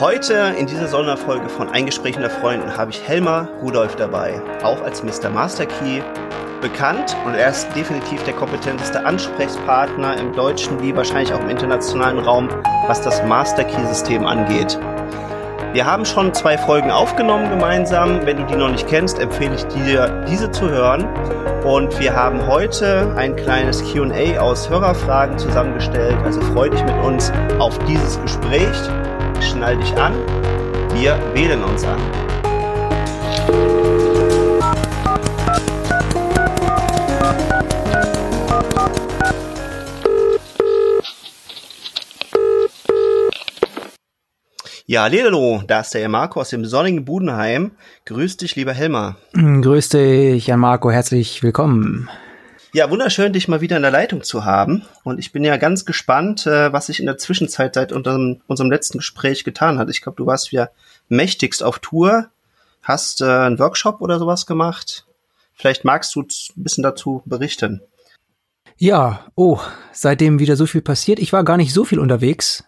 Heute in dieser Sonderfolge von Ein Gespräch unter Freunden habe ich Helmer Rudolf dabei, auch als Mr. Master Key bekannt und er ist definitiv der kompetenteste Ansprechpartner im deutschen wie wahrscheinlich auch im internationalen Raum, was das Master Key System angeht. Wir haben schon zwei Folgen aufgenommen gemeinsam. Wenn du die noch nicht kennst, empfehle ich dir, diese zu hören. Und wir haben heute ein kleines QA aus Hörerfragen zusammengestellt. Also freu dich mit uns auf dieses Gespräch. Schnall dich an. Wir wählen uns an. Ja, Lelelo, da ist der Marco aus dem sonnigen Budenheim. Grüß dich, lieber Helmer. Grüß dich, Jan Marco, herzlich willkommen. Ja, wunderschön, dich mal wieder in der Leitung zu haben. Und ich bin ja ganz gespannt, äh, was sich in der Zwischenzeit seit unserem, unserem letzten Gespräch getan hat. Ich glaube, du warst ja mächtigst auf Tour, hast äh, einen Workshop oder sowas gemacht. Vielleicht magst du ein bisschen dazu berichten. Ja, oh, seitdem wieder so viel passiert. Ich war gar nicht so viel unterwegs,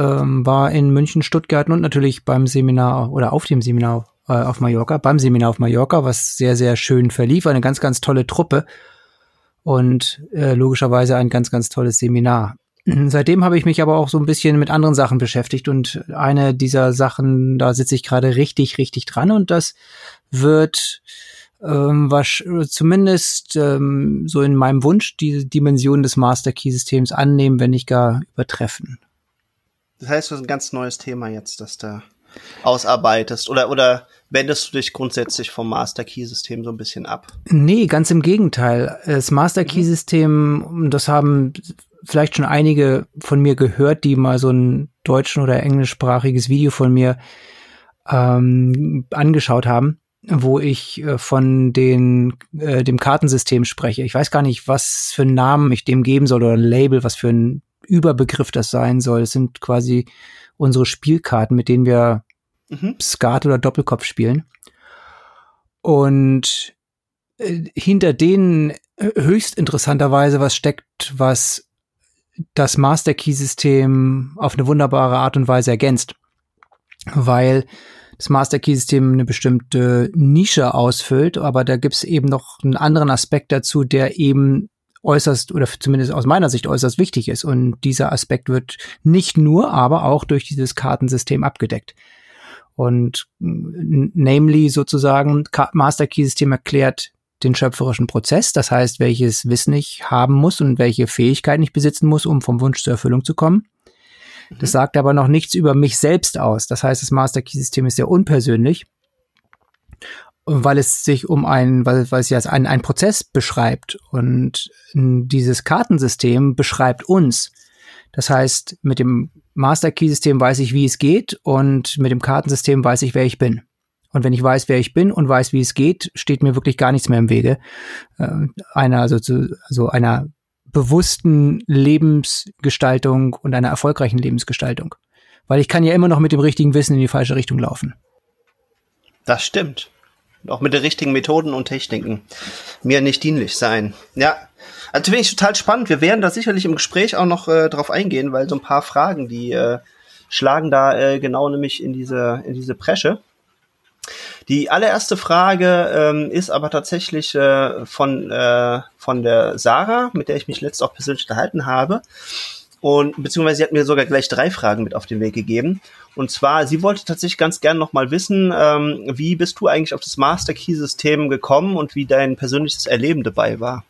ähm, war in München, Stuttgart und natürlich beim Seminar oder auf dem Seminar äh, auf Mallorca, beim Seminar auf Mallorca, was sehr, sehr schön verlief. Eine ganz, ganz tolle Truppe und äh, logischerweise ein ganz, ganz tolles Seminar. Seitdem habe ich mich aber auch so ein bisschen mit anderen Sachen beschäftigt und eine dieser Sachen, da sitze ich gerade richtig, richtig dran und das wird ähm, was zumindest ähm, so in meinem Wunsch die Dimension des Master Key Systems annehmen, wenn nicht gar übertreffen. Das heißt, das ist ein ganz neues Thema jetzt, das da ausarbeitest oder oder wendest du dich grundsätzlich vom Master Key System so ein bisschen ab? Nee, ganz im Gegenteil. Das Master Key System, das haben vielleicht schon einige von mir gehört, die mal so ein deutschen oder englischsprachiges Video von mir ähm, angeschaut haben, wo ich äh, von den äh, dem Kartensystem spreche. Ich weiß gar nicht, was für einen Namen ich dem geben soll oder ein Label, was für ein Überbegriff das sein soll. Es sind quasi unsere Spielkarten, mit denen wir mhm. Skat oder Doppelkopf spielen. Und äh, hinter denen äh, höchst interessanterweise was steckt, was das Master Key System auf eine wunderbare Art und Weise ergänzt. Weil das Master Key System eine bestimmte Nische ausfüllt, aber da gibt es eben noch einen anderen Aspekt dazu, der eben äußerst oder zumindest aus meiner Sicht äußerst wichtig ist. Und dieser Aspekt wird nicht nur, aber auch durch dieses Kartensystem abgedeckt. Und namely sozusagen Master Key System erklärt den schöpferischen Prozess, das heißt, welches Wissen ich haben muss und welche Fähigkeiten ich besitzen muss, um vom Wunsch zur Erfüllung zu kommen. Das mhm. sagt aber noch nichts über mich selbst aus. Das heißt, das Master Key System ist sehr unpersönlich weil es sich um ein, weil, weil es ja einen, einen Prozess beschreibt und dieses Kartensystem beschreibt uns. Das heißt, mit dem Master Key System weiß ich, wie es geht und mit dem Kartensystem weiß ich, wer ich bin. Und wenn ich weiß, wer ich bin und weiß, wie es geht, steht mir wirklich gar nichts mehr im Wege äh, einer also, zu, also einer bewussten Lebensgestaltung und einer erfolgreichen Lebensgestaltung. Weil ich kann ja immer noch mit dem richtigen Wissen in die falsche Richtung laufen. Das stimmt auch mit den richtigen Methoden und Techniken mir nicht dienlich sein. Ja, also finde ich total spannend. Wir werden da sicherlich im Gespräch auch noch äh, drauf eingehen, weil so ein paar Fragen, die äh, schlagen da äh, genau nämlich in diese in diese Bresche. Die allererste Frage ähm, ist aber tatsächlich äh, von äh, von der Sarah, mit der ich mich letzt auch persönlich unterhalten habe. Und beziehungsweise sie hat mir sogar gleich drei Fragen mit auf den Weg gegeben. Und zwar, sie wollte tatsächlich ganz gern nochmal wissen, ähm, wie bist du eigentlich auf das Master Key System gekommen und wie dein persönliches Erleben dabei war?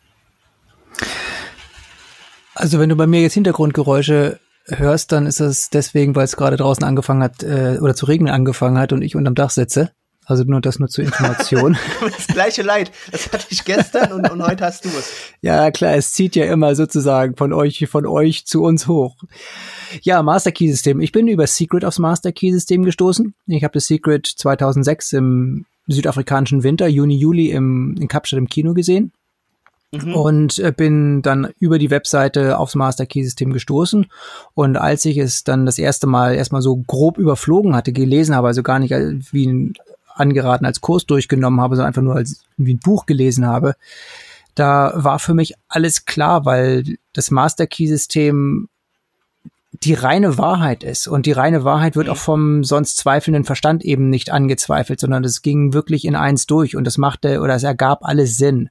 Also wenn du bei mir jetzt Hintergrundgeräusche hörst, dann ist es deswegen, weil es gerade draußen angefangen hat äh, oder zu regnen angefangen hat und ich unterm Dach sitze. Also nur das nur zur Information. das gleiche Leid. Das hatte ich gestern und, und heute hast du es. Ja, klar, es zieht ja immer sozusagen von euch, von euch zu uns hoch. Ja, Master Key System. Ich bin über Secret aufs Master Key System gestoßen. Ich habe das Secret 2006 im südafrikanischen Winter, Juni, Juli im, in Kapstadt im Kino gesehen. Mhm. Und äh, bin dann über die Webseite aufs Master Key System gestoßen. Und als ich es dann das erste Mal erstmal so grob überflogen hatte, gelesen habe, also gar nicht wie ein angeraten als Kurs durchgenommen habe, sondern einfach nur als wie ein Buch gelesen habe, da war für mich alles klar, weil das Master Key System die reine Wahrheit ist. Und die reine Wahrheit wird mhm. auch vom sonst zweifelnden Verstand eben nicht angezweifelt, sondern es ging wirklich in eins durch und es machte oder es ergab alles Sinn.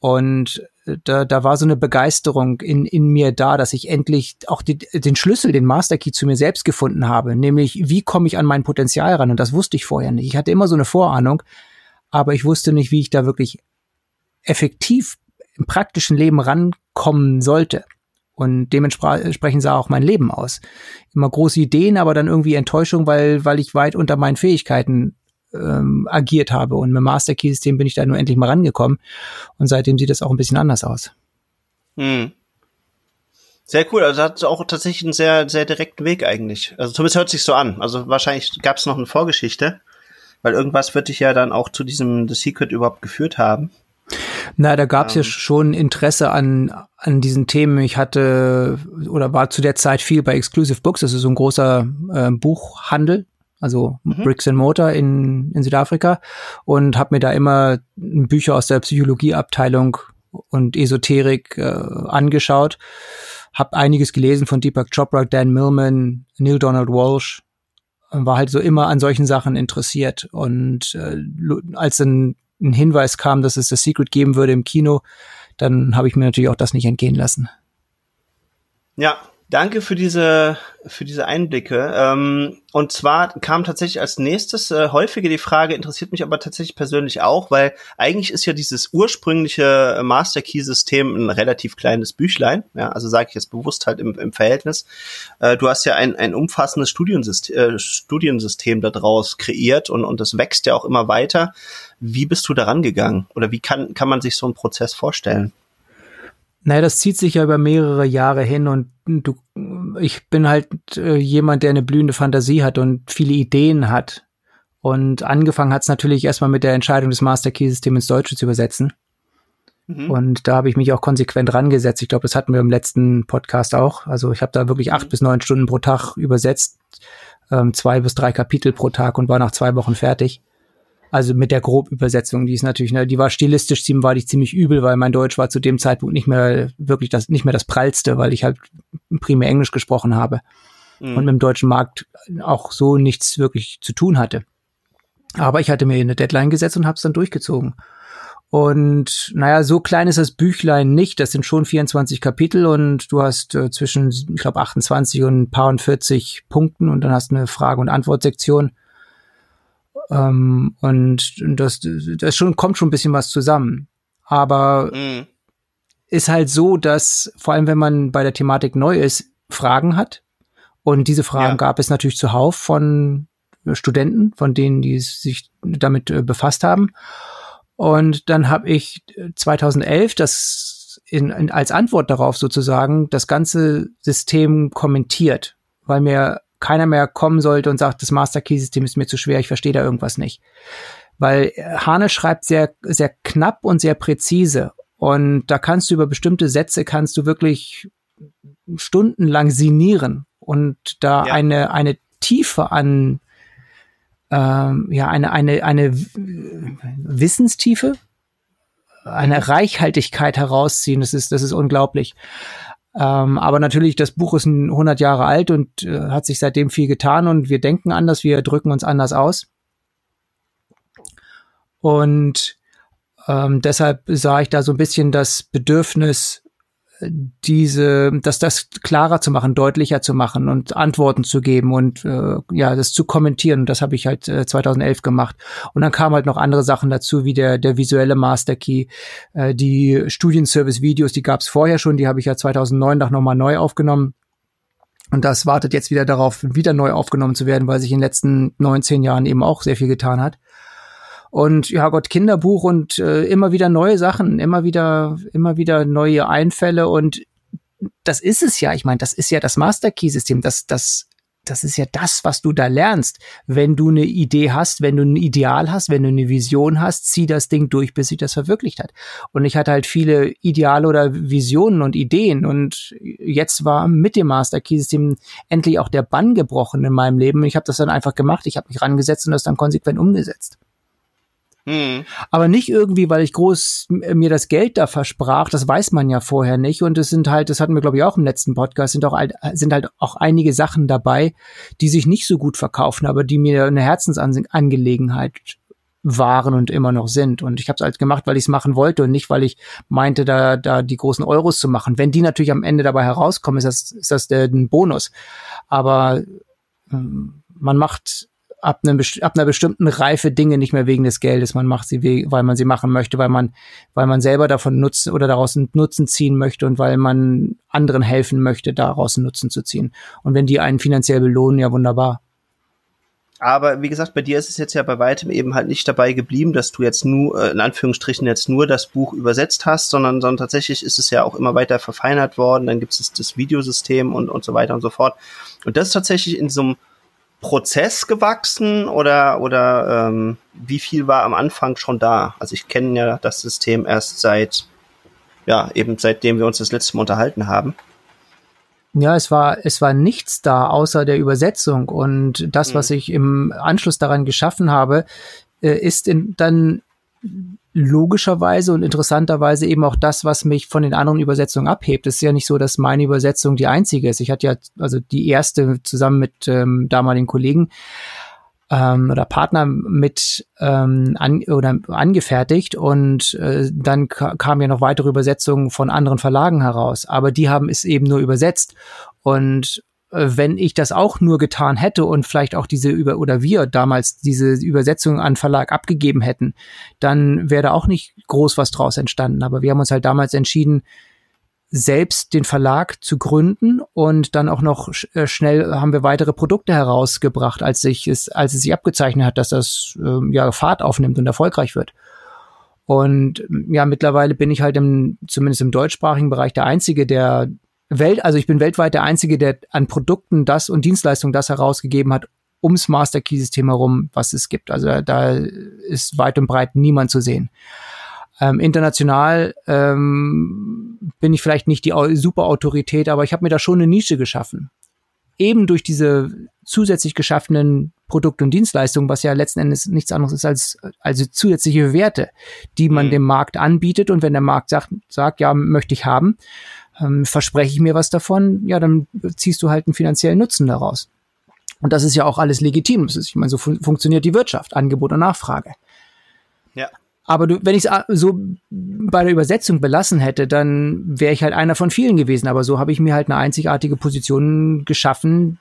Und da, da war so eine Begeisterung in, in mir da, dass ich endlich auch die, den Schlüssel, den Master Key zu mir selbst gefunden habe. Nämlich, wie komme ich an mein Potenzial ran? Und das wusste ich vorher nicht. Ich hatte immer so eine Vorahnung, aber ich wusste nicht, wie ich da wirklich effektiv im praktischen Leben rankommen sollte. Und dementsprechend sah auch mein Leben aus. Immer große Ideen, aber dann irgendwie Enttäuschung, weil, weil ich weit unter meinen Fähigkeiten ähm, agiert habe. Und mit dem Master Key System bin ich da nur endlich mal rangekommen. Und seitdem sieht das auch ein bisschen anders aus. Hm. Sehr cool. Also hat auch tatsächlich einen sehr, sehr direkten Weg eigentlich. Also zumindest hört sich so an. Also wahrscheinlich gab es noch eine Vorgeschichte, weil irgendwas wird dich ja dann auch zu diesem The Secret überhaupt geführt haben. Na, da gab es ähm. ja schon Interesse an, an diesen Themen. Ich hatte oder war zu der Zeit viel bei Exclusive Books, das ist so ein großer äh, Buchhandel also mhm. Bricks and Mortar in, in Südafrika und habe mir da immer Bücher aus der Psychologieabteilung und Esoterik äh, angeschaut. Habe einiges gelesen von Deepak Chopra, Dan Millman, Neil Donald Walsh. War halt so immer an solchen Sachen interessiert. Und äh, als ein, ein Hinweis kam, dass es das Secret geben würde im Kino, dann habe ich mir natürlich auch das nicht entgehen lassen. Ja, Danke für diese, für diese Einblicke. Ähm, und zwar kam tatsächlich als nächstes äh, häufige die Frage, interessiert mich aber tatsächlich persönlich auch, weil eigentlich ist ja dieses ursprüngliche Master Key System ein relativ kleines Büchlein. Ja, also sage ich jetzt bewusst halt im, im Verhältnis. Äh, du hast ja ein, ein umfassendes Studiensystem, äh, Studiensystem daraus kreiert und, und das wächst ja auch immer weiter. Wie bist du daran gegangen? Oder wie kann, kann man sich so einen Prozess vorstellen? Naja, das zieht sich ja über mehrere Jahre hin und du, ich bin halt äh, jemand, der eine blühende Fantasie hat und viele Ideen hat. Und angefangen hat es natürlich erstmal mit der Entscheidung, das Master Key System ins Deutsche zu übersetzen. Mhm. Und da habe ich mich auch konsequent rangesetzt. Ich glaube, das hatten wir im letzten Podcast auch. Also ich habe da wirklich acht mhm. bis neun Stunden pro Tag übersetzt, ähm, zwei bis drei Kapitel pro Tag und war nach zwei Wochen fertig. Also mit der Grobübersetzung, die ist natürlich, ne, die war stilistisch ziemlich, war die ziemlich übel, weil mein Deutsch war zu dem Zeitpunkt nicht mehr wirklich das, nicht mehr das prallste, weil ich halt primär Englisch gesprochen habe mhm. und mit dem deutschen Markt auch so nichts wirklich zu tun hatte. Aber ich hatte mir eine Deadline gesetzt und habe es dann durchgezogen. Und naja, so klein ist das Büchlein nicht. Das sind schon 24 Kapitel und du hast äh, zwischen, ich glaube, 28 und ein paar und 40 Punkten und dann hast du eine Frage- und Antwortsektion. Ähm, und das, das schon, kommt schon ein bisschen was zusammen. Aber mhm. ist halt so, dass vor allem, wenn man bei der Thematik neu ist, Fragen hat. Und diese Fragen ja. gab es natürlich zuhauf von Studenten, von denen, die sich damit äh, befasst haben. Und dann habe ich 2011 das in, in, als Antwort darauf sozusagen das ganze System kommentiert, weil mir keiner mehr kommen sollte und sagt, das Master Key System ist mir zu schwer, ich verstehe da irgendwas nicht. Weil Hane schreibt sehr, sehr knapp und sehr präzise. Und da kannst du über bestimmte Sätze kannst du wirklich stundenlang sinieren und da ja. eine, eine Tiefe an, ähm, ja, eine, eine, eine Wissenstiefe, eine Reichhaltigkeit herausziehen. Das ist, das ist unglaublich. Ähm, aber natürlich, das Buch ist 100 Jahre alt und äh, hat sich seitdem viel getan und wir denken anders, wir drücken uns anders aus. Und ähm, deshalb sah ich da so ein bisschen das Bedürfnis, diese, dass das klarer zu machen, deutlicher zu machen und Antworten zu geben und äh, ja, das zu kommentieren. Und das habe ich halt äh, 2011 gemacht. Und dann kamen halt noch andere Sachen dazu, wie der der visuelle Master Key, äh, die Studienservice-Videos, die gab es vorher schon, die habe ich ja 2009 noch mal neu aufgenommen. Und das wartet jetzt wieder darauf, wieder neu aufgenommen zu werden, weil sich in den letzten 19 Jahren eben auch sehr viel getan hat und ja Gott Kinderbuch und äh, immer wieder neue Sachen, immer wieder immer wieder neue Einfälle und das ist es ja. Ich meine, das ist ja das Master Key System, das das das ist ja das, was du da lernst. Wenn du eine Idee hast, wenn du ein Ideal hast, wenn du eine Vision hast, zieh das Ding durch, bis sich das verwirklicht hat. Und ich hatte halt viele Ideale oder Visionen und Ideen. Und jetzt war mit dem Master Key System endlich auch der Bann gebrochen in meinem Leben. Ich habe das dann einfach gemacht. Ich habe mich rangesetzt und das dann konsequent umgesetzt. Hm. Aber nicht irgendwie, weil ich groß mir das Geld da versprach, das weiß man ja vorher nicht. Und es sind halt, das hatten wir, glaube ich, auch im letzten Podcast, sind auch sind halt auch einige Sachen dabei, die sich nicht so gut verkaufen, aber die mir eine Herzensangelegenheit waren und immer noch sind. Und ich habe es halt gemacht, weil ich es machen wollte und nicht, weil ich meinte, da, da die großen Euros zu machen. Wenn die natürlich am Ende dabei herauskommen, ist das, ist das der, ein Bonus. Aber ähm, man macht ab, einem, ab einer bestimmten Reife Dinge nicht mehr wegen des Geldes. Man macht sie, weil man sie machen möchte, weil man, weil man selber davon nutzen oder daraus einen Nutzen ziehen möchte und weil man anderen helfen möchte, daraus einen Nutzen zu ziehen. Und wenn die einen finanziell belohnen, ja wunderbar. Aber wie gesagt, bei dir ist es jetzt ja bei weitem eben halt nicht dabei geblieben, dass du jetzt nur, äh, in Anführungsstrichen, jetzt nur das Buch übersetzt hast, sondern, sondern tatsächlich ist es ja auch immer weiter verfeinert worden. Dann gibt es das Videosystem und, und so weiter und so fort. Und das ist tatsächlich in so einem Prozess gewachsen oder, oder ähm, wie viel war am Anfang schon da? Also ich kenne ja das System erst seit, ja, eben seitdem wir uns das letzte Mal unterhalten haben. Ja, es war, es war nichts da außer der Übersetzung und das, mhm. was ich im Anschluss daran geschaffen habe, äh, ist in, dann logischerweise und interessanterweise eben auch das, was mich von den anderen Übersetzungen abhebt. Es ist ja nicht so, dass meine Übersetzung die einzige ist. Ich hatte ja also die erste zusammen mit ähm, damaligen Kollegen ähm, oder Partner mit ähm, an, oder angefertigt und äh, dann kamen ja noch weitere Übersetzungen von anderen Verlagen heraus, aber die haben es eben nur übersetzt und wenn ich das auch nur getan hätte und vielleicht auch diese über oder wir damals diese Übersetzung an Verlag abgegeben hätten, dann wäre da auch nicht groß was draus entstanden. Aber wir haben uns halt damals entschieden, selbst den Verlag zu gründen und dann auch noch äh, schnell haben wir weitere Produkte herausgebracht, als sich es, als es sich abgezeichnet hat, dass das äh, ja Fahrt aufnimmt und erfolgreich wird. Und ja, mittlerweile bin ich halt im, zumindest im deutschsprachigen Bereich der Einzige, der Welt, also ich bin weltweit der Einzige, der an Produkten das und Dienstleistungen das herausgegeben hat, ums Master Key System herum, was es gibt. Also da ist weit und breit niemand zu sehen. Ähm, international ähm, bin ich vielleicht nicht die super Autorität, aber ich habe mir da schon eine Nische geschaffen. Eben durch diese zusätzlich geschaffenen Produkte und Dienstleistungen, was ja letzten Endes nichts anderes ist als also zusätzliche Werte, die man mhm. dem Markt anbietet. Und wenn der Markt sagt, sagt ja, möchte ich haben, ähm, verspreche ich mir was davon, ja, dann ziehst du halt einen finanziellen Nutzen daraus. Und das ist ja auch alles legitim. Das ist, ich meine, so fun funktioniert die Wirtschaft, Angebot und Nachfrage. Ja. Aber du, wenn ich es so bei der Übersetzung belassen hätte, dann wäre ich halt einer von vielen gewesen. Aber so habe ich mir halt eine einzigartige Position geschaffen,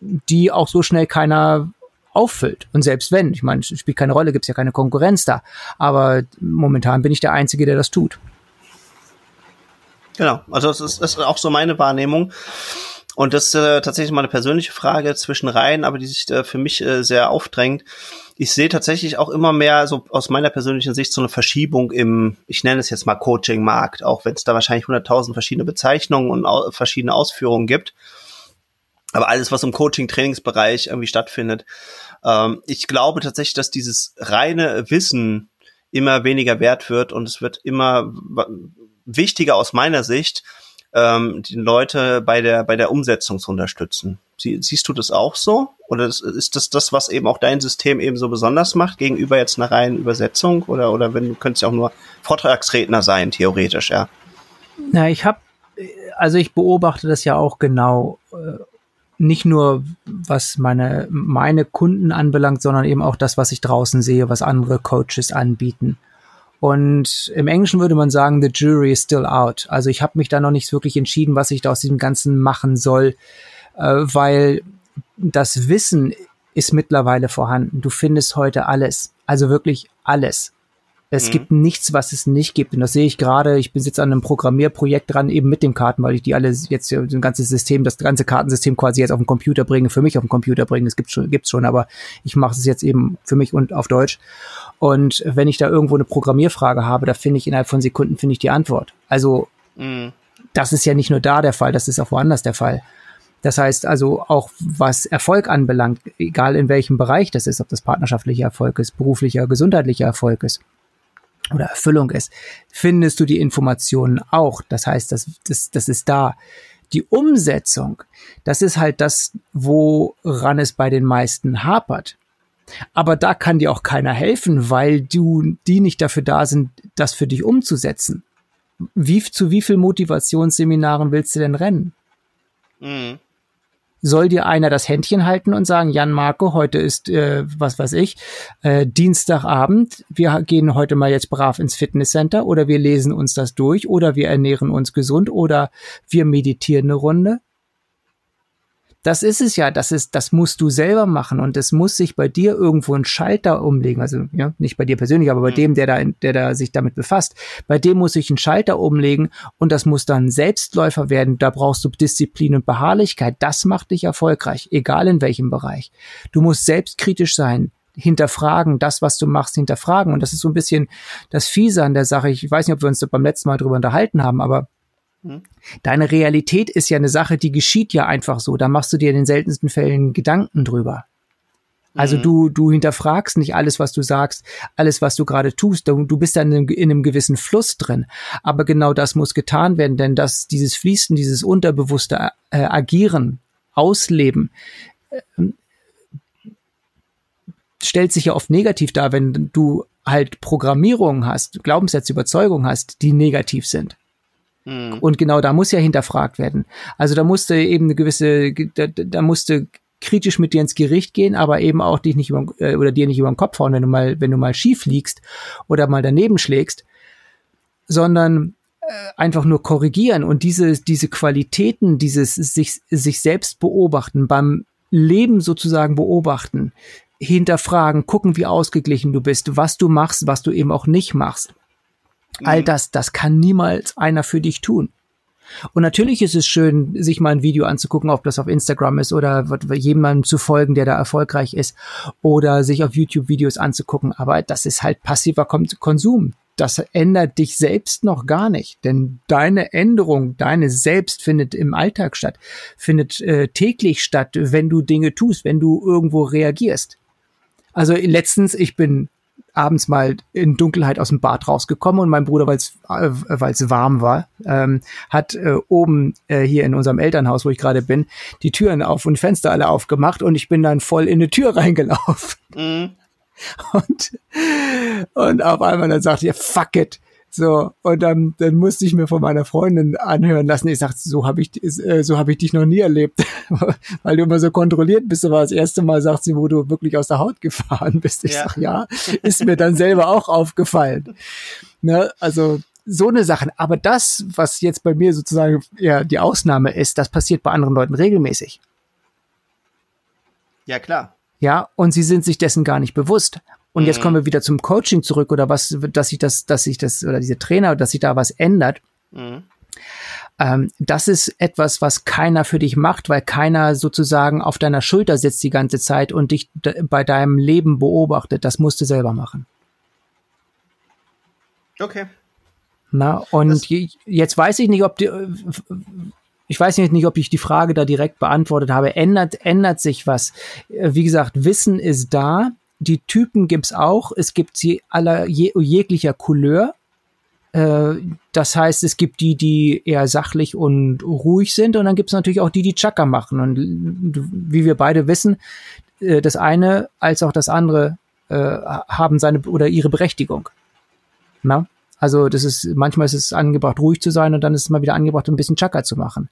die auch so schnell keiner auffüllt. Und selbst wenn, ich meine, es spielt keine Rolle, gibt es ja keine Konkurrenz da. Aber momentan bin ich der Einzige, der das tut. Genau, also das ist, das ist auch so meine Wahrnehmung. Und das ist äh, tatsächlich mal eine persönliche Frage zwischen Reihen, aber die sich äh, für mich äh, sehr aufdrängt ich sehe tatsächlich auch immer mehr so aus meiner persönlichen Sicht so eine Verschiebung im, ich nenne es jetzt mal Coaching-Markt, auch wenn es da wahrscheinlich 100.000 verschiedene Bezeichnungen und au verschiedene Ausführungen gibt. Aber alles, was im Coaching-Trainingsbereich irgendwie stattfindet. Ähm, ich glaube tatsächlich, dass dieses reine Wissen immer weniger wert wird und es wird immer wichtiger aus meiner Sicht, ähm, die Leute bei der, bei der Umsetzung zu unterstützen. Sie, siehst du das auch so? Oder ist das das, was eben auch dein System eben so besonders macht, gegenüber jetzt einer reinen Übersetzung? Oder, oder wenn du könntest ja auch nur Vortragsredner sein, theoretisch, ja? Na, ich habe, also ich beobachte das ja auch genau. Äh, nicht nur was meine, meine Kunden anbelangt, sondern eben auch das, was ich draußen sehe, was andere Coaches anbieten. Und im Englischen würde man sagen, the jury is still out. Also ich habe mich da noch nicht wirklich entschieden, was ich da aus diesem Ganzen machen soll, äh, weil das Wissen ist mittlerweile vorhanden. Du findest heute alles, also wirklich alles. Es mhm. gibt nichts, was es nicht gibt. Und das sehe ich gerade. Ich bin jetzt an einem Programmierprojekt dran, eben mit den Karten, weil ich die alle jetzt ein ganzes System, das ganze Kartensystem quasi jetzt auf den Computer bringe, für mich auf den Computer bringe. Es gibt schon, gibt's schon, aber ich mache es jetzt eben für mich und auf Deutsch. Und wenn ich da irgendwo eine Programmierfrage habe, da finde ich innerhalb von Sekunden finde ich die Antwort. Also mhm. das ist ja nicht nur da der Fall, das ist auch woanders der Fall. Das heißt also auch, was Erfolg anbelangt, egal in welchem Bereich das ist, ob das partnerschaftlicher Erfolg ist, beruflicher, gesundheitlicher Erfolg ist oder Erfüllung ist, findest du die Informationen auch. Das heißt, das, das, das ist da. Die Umsetzung, das ist halt das, woran es bei den meisten hapert. Aber da kann dir auch keiner helfen, weil du, die nicht dafür da sind, das für dich umzusetzen. Wie, zu wie viel Motivationsseminaren willst du denn rennen? Mhm soll dir einer das Händchen halten und sagen, Jan Marco, heute ist, äh, was weiß ich, äh, Dienstagabend, wir gehen heute mal jetzt brav ins Fitnesscenter oder wir lesen uns das durch oder wir ernähren uns gesund oder wir meditieren eine Runde. Das ist es ja, das ist, das musst du selber machen und es muss sich bei dir irgendwo ein Schalter umlegen. Also ja, nicht bei dir persönlich, aber bei mhm. dem, der da, der da sich damit befasst. Bei dem muss sich ein Schalter umlegen und das muss dann Selbstläufer werden. Da brauchst du Disziplin und Beharrlichkeit. Das macht dich erfolgreich, egal in welchem Bereich. Du musst selbstkritisch sein hinterfragen, das, was du machst, hinterfragen. Und das ist so ein bisschen das Fiese an der Sache. Ich weiß nicht, ob wir uns beim letzten Mal drüber unterhalten haben, aber Deine Realität ist ja eine Sache, die geschieht ja einfach so. Da machst du dir in den seltensten Fällen Gedanken drüber. Also mhm. du, du hinterfragst nicht alles, was du sagst, alles, was du gerade tust. Du, du bist dann in, in, einem gewissen Fluss drin. Aber genau das muss getan werden, denn das, dieses Fließen, dieses unterbewusste äh, Agieren, Ausleben, äh, stellt sich ja oft negativ dar, wenn du halt Programmierungen hast, Glaubenssätze, Überzeugungen hast, die negativ sind. Mhm. Und genau da muss ja hinterfragt werden. Also da musste eben eine gewisse, da, da musste kritisch mit dir ins Gericht gehen, aber eben auch dich nicht über, äh, oder dir nicht über den Kopf hauen, wenn du mal, wenn du mal schief liegst oder mal daneben schlägst, sondern äh, einfach nur korrigieren und diese, diese Qualitäten, dieses sich, sich selbst beobachten, beim Leben sozusagen beobachten, hinterfragen, gucken, wie ausgeglichen du bist, was du machst, was du eben auch nicht machst. All mhm. das, das kann niemals einer für dich tun. Und natürlich ist es schön, sich mal ein Video anzugucken, ob das auf Instagram ist oder jemandem zu folgen, der da erfolgreich ist oder sich auf YouTube Videos anzugucken. Aber das ist halt passiver Konsum. Das ändert dich selbst noch gar nicht, denn deine Änderung, deine Selbst findet im Alltag statt, findet äh, täglich statt, wenn du Dinge tust, wenn du irgendwo reagierst. Also letztens, ich bin abends mal in Dunkelheit aus dem Bad rausgekommen und mein Bruder, weil es äh, weil's warm war, ähm, hat äh, oben äh, hier in unserem Elternhaus, wo ich gerade bin, die Türen auf und Fenster alle aufgemacht und ich bin dann voll in eine Tür reingelaufen. Mhm. Und, und auf einmal dann sagte er, fuck it, so, und dann, dann musste ich mir von meiner Freundin anhören lassen. Ich sagte, so habe ich, äh, so habe ich dich noch nie erlebt, weil du immer so kontrolliert bist. Aber das erste Mal sagt sie, wo du wirklich aus der Haut gefahren bist. Ich ja. sag, ja, ist mir dann selber auch aufgefallen. Ne? Also so eine Sache. Aber das, was jetzt bei mir sozusagen ja die Ausnahme ist, das passiert bei anderen Leuten regelmäßig. Ja, klar. Ja, und sie sind sich dessen gar nicht bewusst. Und mhm. jetzt kommen wir wieder zum Coaching zurück oder was, dass sich das, dass sich das, oder diese Trainer, dass sich da was ändert. Mhm. Ähm, das ist etwas, was keiner für dich macht, weil keiner sozusagen auf deiner Schulter sitzt die ganze Zeit und dich bei deinem Leben beobachtet. Das musst du selber machen. Okay. Na, und das jetzt weiß ich nicht, ob die, ich weiß nicht, ob ich die Frage da direkt beantwortet habe. Ändert, ändert sich was? Wie gesagt, Wissen ist da die Typen gibt's auch. Es gibt sie aller je, jeglicher Couleur. Äh, das heißt, es gibt die, die eher sachlich und ruhig sind, und dann gibt's natürlich auch die, die Chaka machen. Und wie wir beide wissen, äh, das eine als auch das andere äh, haben seine oder ihre Berechtigung. Na? Also das ist manchmal ist es angebracht, ruhig zu sein, und dann ist es mal wieder angebracht, ein bisschen Chaka zu machen.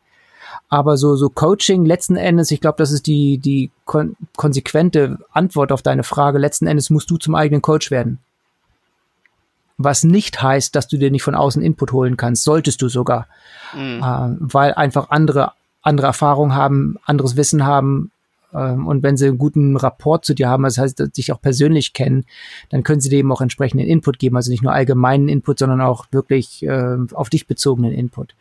Aber so, so Coaching letzten Endes, ich glaube, das ist die, die kon konsequente Antwort auf deine Frage. Letzten Endes musst du zum eigenen Coach werden. Was nicht heißt, dass du dir nicht von außen Input holen kannst, solltest du sogar. Mhm. Äh, weil einfach andere, andere Erfahrungen haben, anderes Wissen haben, ähm, und wenn sie einen guten Rapport zu dir haben, das heißt, dich auch persönlich kennen, dann können sie dir eben auch entsprechenden Input geben. Also nicht nur allgemeinen Input, sondern auch wirklich äh, auf dich bezogenen Input.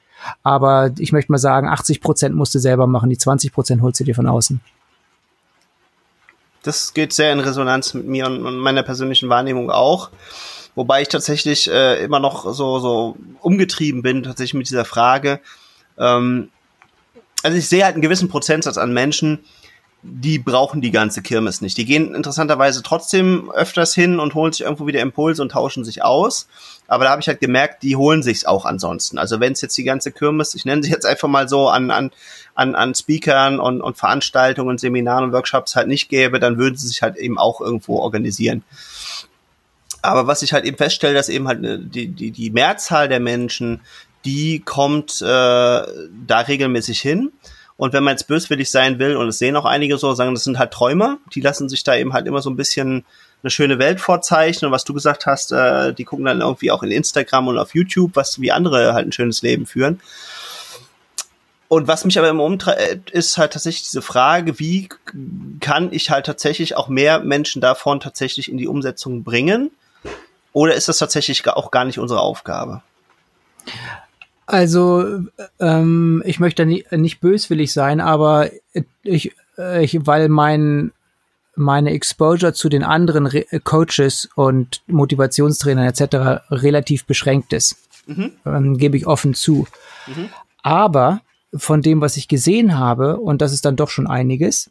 Aber ich möchte mal sagen, 80 Prozent musst du selber machen, die 20 Prozent holst du dir von außen. Das geht sehr in Resonanz mit mir und, meiner persönlichen Wahrnehmung auch. Wobei ich tatsächlich äh, immer noch so, so umgetrieben bin, tatsächlich mit dieser Frage. Ähm, also ich sehe halt einen gewissen Prozentsatz an Menschen, die brauchen die ganze Kirmes nicht. Die gehen interessanterweise trotzdem öfters hin und holen sich irgendwo wieder Impulse und tauschen sich aus. Aber da habe ich halt gemerkt, die holen sich's auch ansonsten. Also wenn es jetzt die ganze Kirmes, ich nenne sie jetzt einfach mal so, an, an, an, an Speakern und, und Veranstaltungen, Seminaren und Workshops halt nicht gäbe, dann würden sie sich halt eben auch irgendwo organisieren. Aber was ich halt eben feststelle, dass eben halt äh, die, die, die Mehrzahl der Menschen, die kommt äh, da regelmäßig hin. Und wenn man jetzt böswillig sein will, und es sehen auch einige so, sagen, das sind halt Träumer, die lassen sich da eben halt immer so ein bisschen eine schöne Welt vorzeichnen. Und was du gesagt hast, äh, die gucken dann irgendwie auch in Instagram und auf YouTube, was wie andere halt ein schönes Leben führen. Und was mich aber immer umtreibt, ist halt tatsächlich diese Frage, wie kann ich halt tatsächlich auch mehr Menschen davon tatsächlich in die Umsetzung bringen? Oder ist das tatsächlich auch gar nicht unsere Aufgabe? Also, ähm, ich möchte nicht, nicht böswillig sein, aber ich, ich weil mein meine Exposure zu den anderen Re Coaches und Motivationstrainern etc. relativ beschränkt ist. Mhm. Ähm, gebe ich offen zu. Mhm. Aber von dem, was ich gesehen habe, und das ist dann doch schon einiges,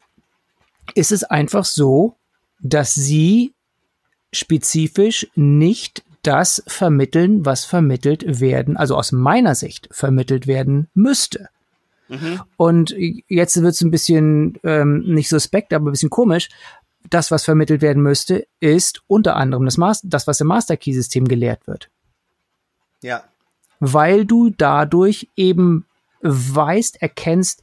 ist es einfach so, dass sie spezifisch nicht das vermitteln, was vermittelt werden, also aus meiner Sicht vermittelt werden müsste. Mhm. Und jetzt wird es ein bisschen ähm, nicht suspekt, aber ein bisschen komisch. Das, was vermittelt werden müsste, ist unter anderem das, Master, das was im Master Key System gelehrt wird. Ja. Weil du dadurch eben weißt, erkennst,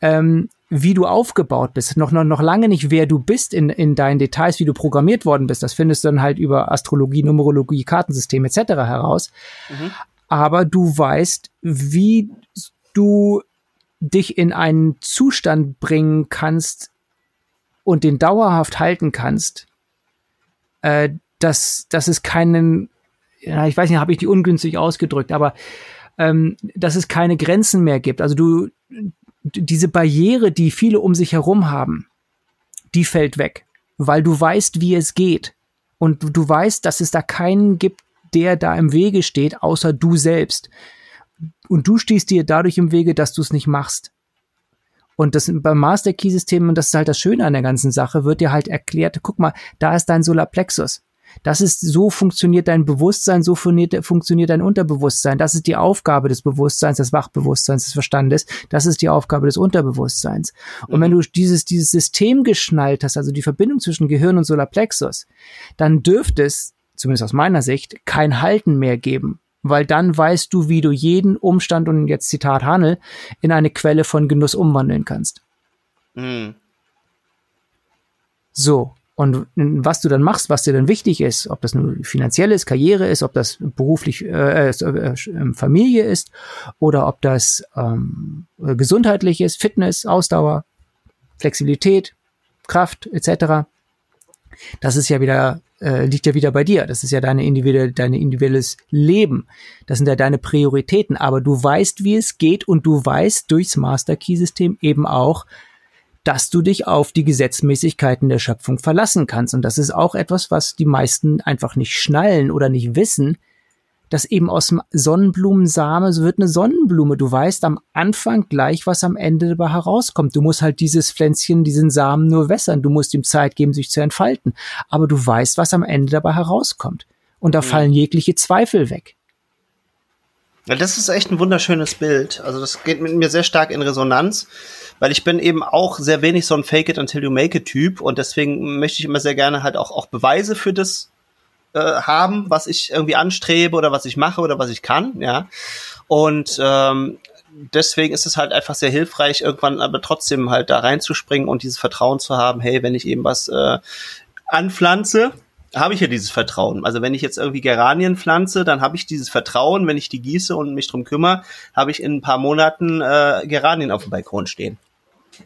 ähm, wie du aufgebaut bist, noch, noch, noch lange nicht, wer du bist in, in deinen Details, wie du programmiert worden bist. Das findest du dann halt über Astrologie, Numerologie, Kartensystem etc. heraus. Mhm. Aber du weißt, wie du dich in einen Zustand bringen kannst und den dauerhaft halten kannst, äh, dass, dass es keinen, ja, ich weiß nicht, habe ich die ungünstig ausgedrückt, aber ähm, dass es keine Grenzen mehr gibt. Also du, diese Barriere, die viele um sich herum haben, die fällt weg, weil du weißt, wie es geht. Und du weißt, dass es da keinen gibt, der da im Wege steht, außer du selbst. Und du stehst dir dadurch im Wege, dass du es nicht machst. Und das beim Master Key System, und das ist halt das Schöne an der ganzen Sache, wird dir halt erklärt, guck mal, da ist dein Solarplexus. Das ist, so funktioniert dein Bewusstsein, so funktioniert, dein Unterbewusstsein. Das ist die Aufgabe des Bewusstseins, des Wachbewusstseins, des Verstandes. Das ist die Aufgabe des Unterbewusstseins. Und mhm. wenn du dieses, dieses System geschnallt hast, also die Verbindung zwischen Gehirn und Solarplexus, dann dürfte es, zumindest aus meiner Sicht, kein Halten mehr geben. Weil dann weißt du, wie du jeden Umstand und jetzt Zitat Hanel in eine Quelle von Genuss umwandeln kannst. Mhm. So. Und was du dann machst, was dir dann wichtig ist, ob das nur finanziell ist, Karriere ist, ob das beruflich äh, äh, ähm, Familie ist oder ob das ähm, gesundheitlich ist, Fitness, Ausdauer, Flexibilität, Kraft etc. Das ist ja wieder äh, liegt ja wieder bei dir. Das ist ja deine individuelle, deine individuelles Leben. Das sind ja deine Prioritäten. Aber du weißt, wie es geht und du weißt durchs Master Key System eben auch, dass du dich auf die Gesetzmäßigkeiten der Schöpfung verlassen kannst. Und das ist auch etwas, was die meisten einfach nicht schnallen oder nicht wissen, dass eben aus dem Sonnenblumensame so wird eine Sonnenblume. Du weißt am Anfang gleich, was am Ende dabei herauskommt. Du musst halt dieses Pflänzchen, diesen Samen nur wässern. Du musst ihm Zeit geben, sich zu entfalten. Aber du weißt, was am Ende dabei herauskommt. Und da mhm. fallen jegliche Zweifel weg. Ja, das ist echt ein wunderschönes Bild. Also das geht mit mir sehr stark in Resonanz weil ich bin eben auch sehr wenig so ein Fake it until you make it Typ und deswegen möchte ich immer sehr gerne halt auch, auch Beweise für das äh, haben, was ich irgendwie anstrebe oder was ich mache oder was ich kann, ja. Und ähm, deswegen ist es halt einfach sehr hilfreich, irgendwann aber trotzdem halt da reinzuspringen und dieses Vertrauen zu haben, hey, wenn ich eben was äh, anpflanze, habe ich ja dieses Vertrauen. Also wenn ich jetzt irgendwie Geranien pflanze, dann habe ich dieses Vertrauen, wenn ich die gieße und mich drum kümmere, habe ich in ein paar Monaten äh, Geranien auf dem Balkon stehen.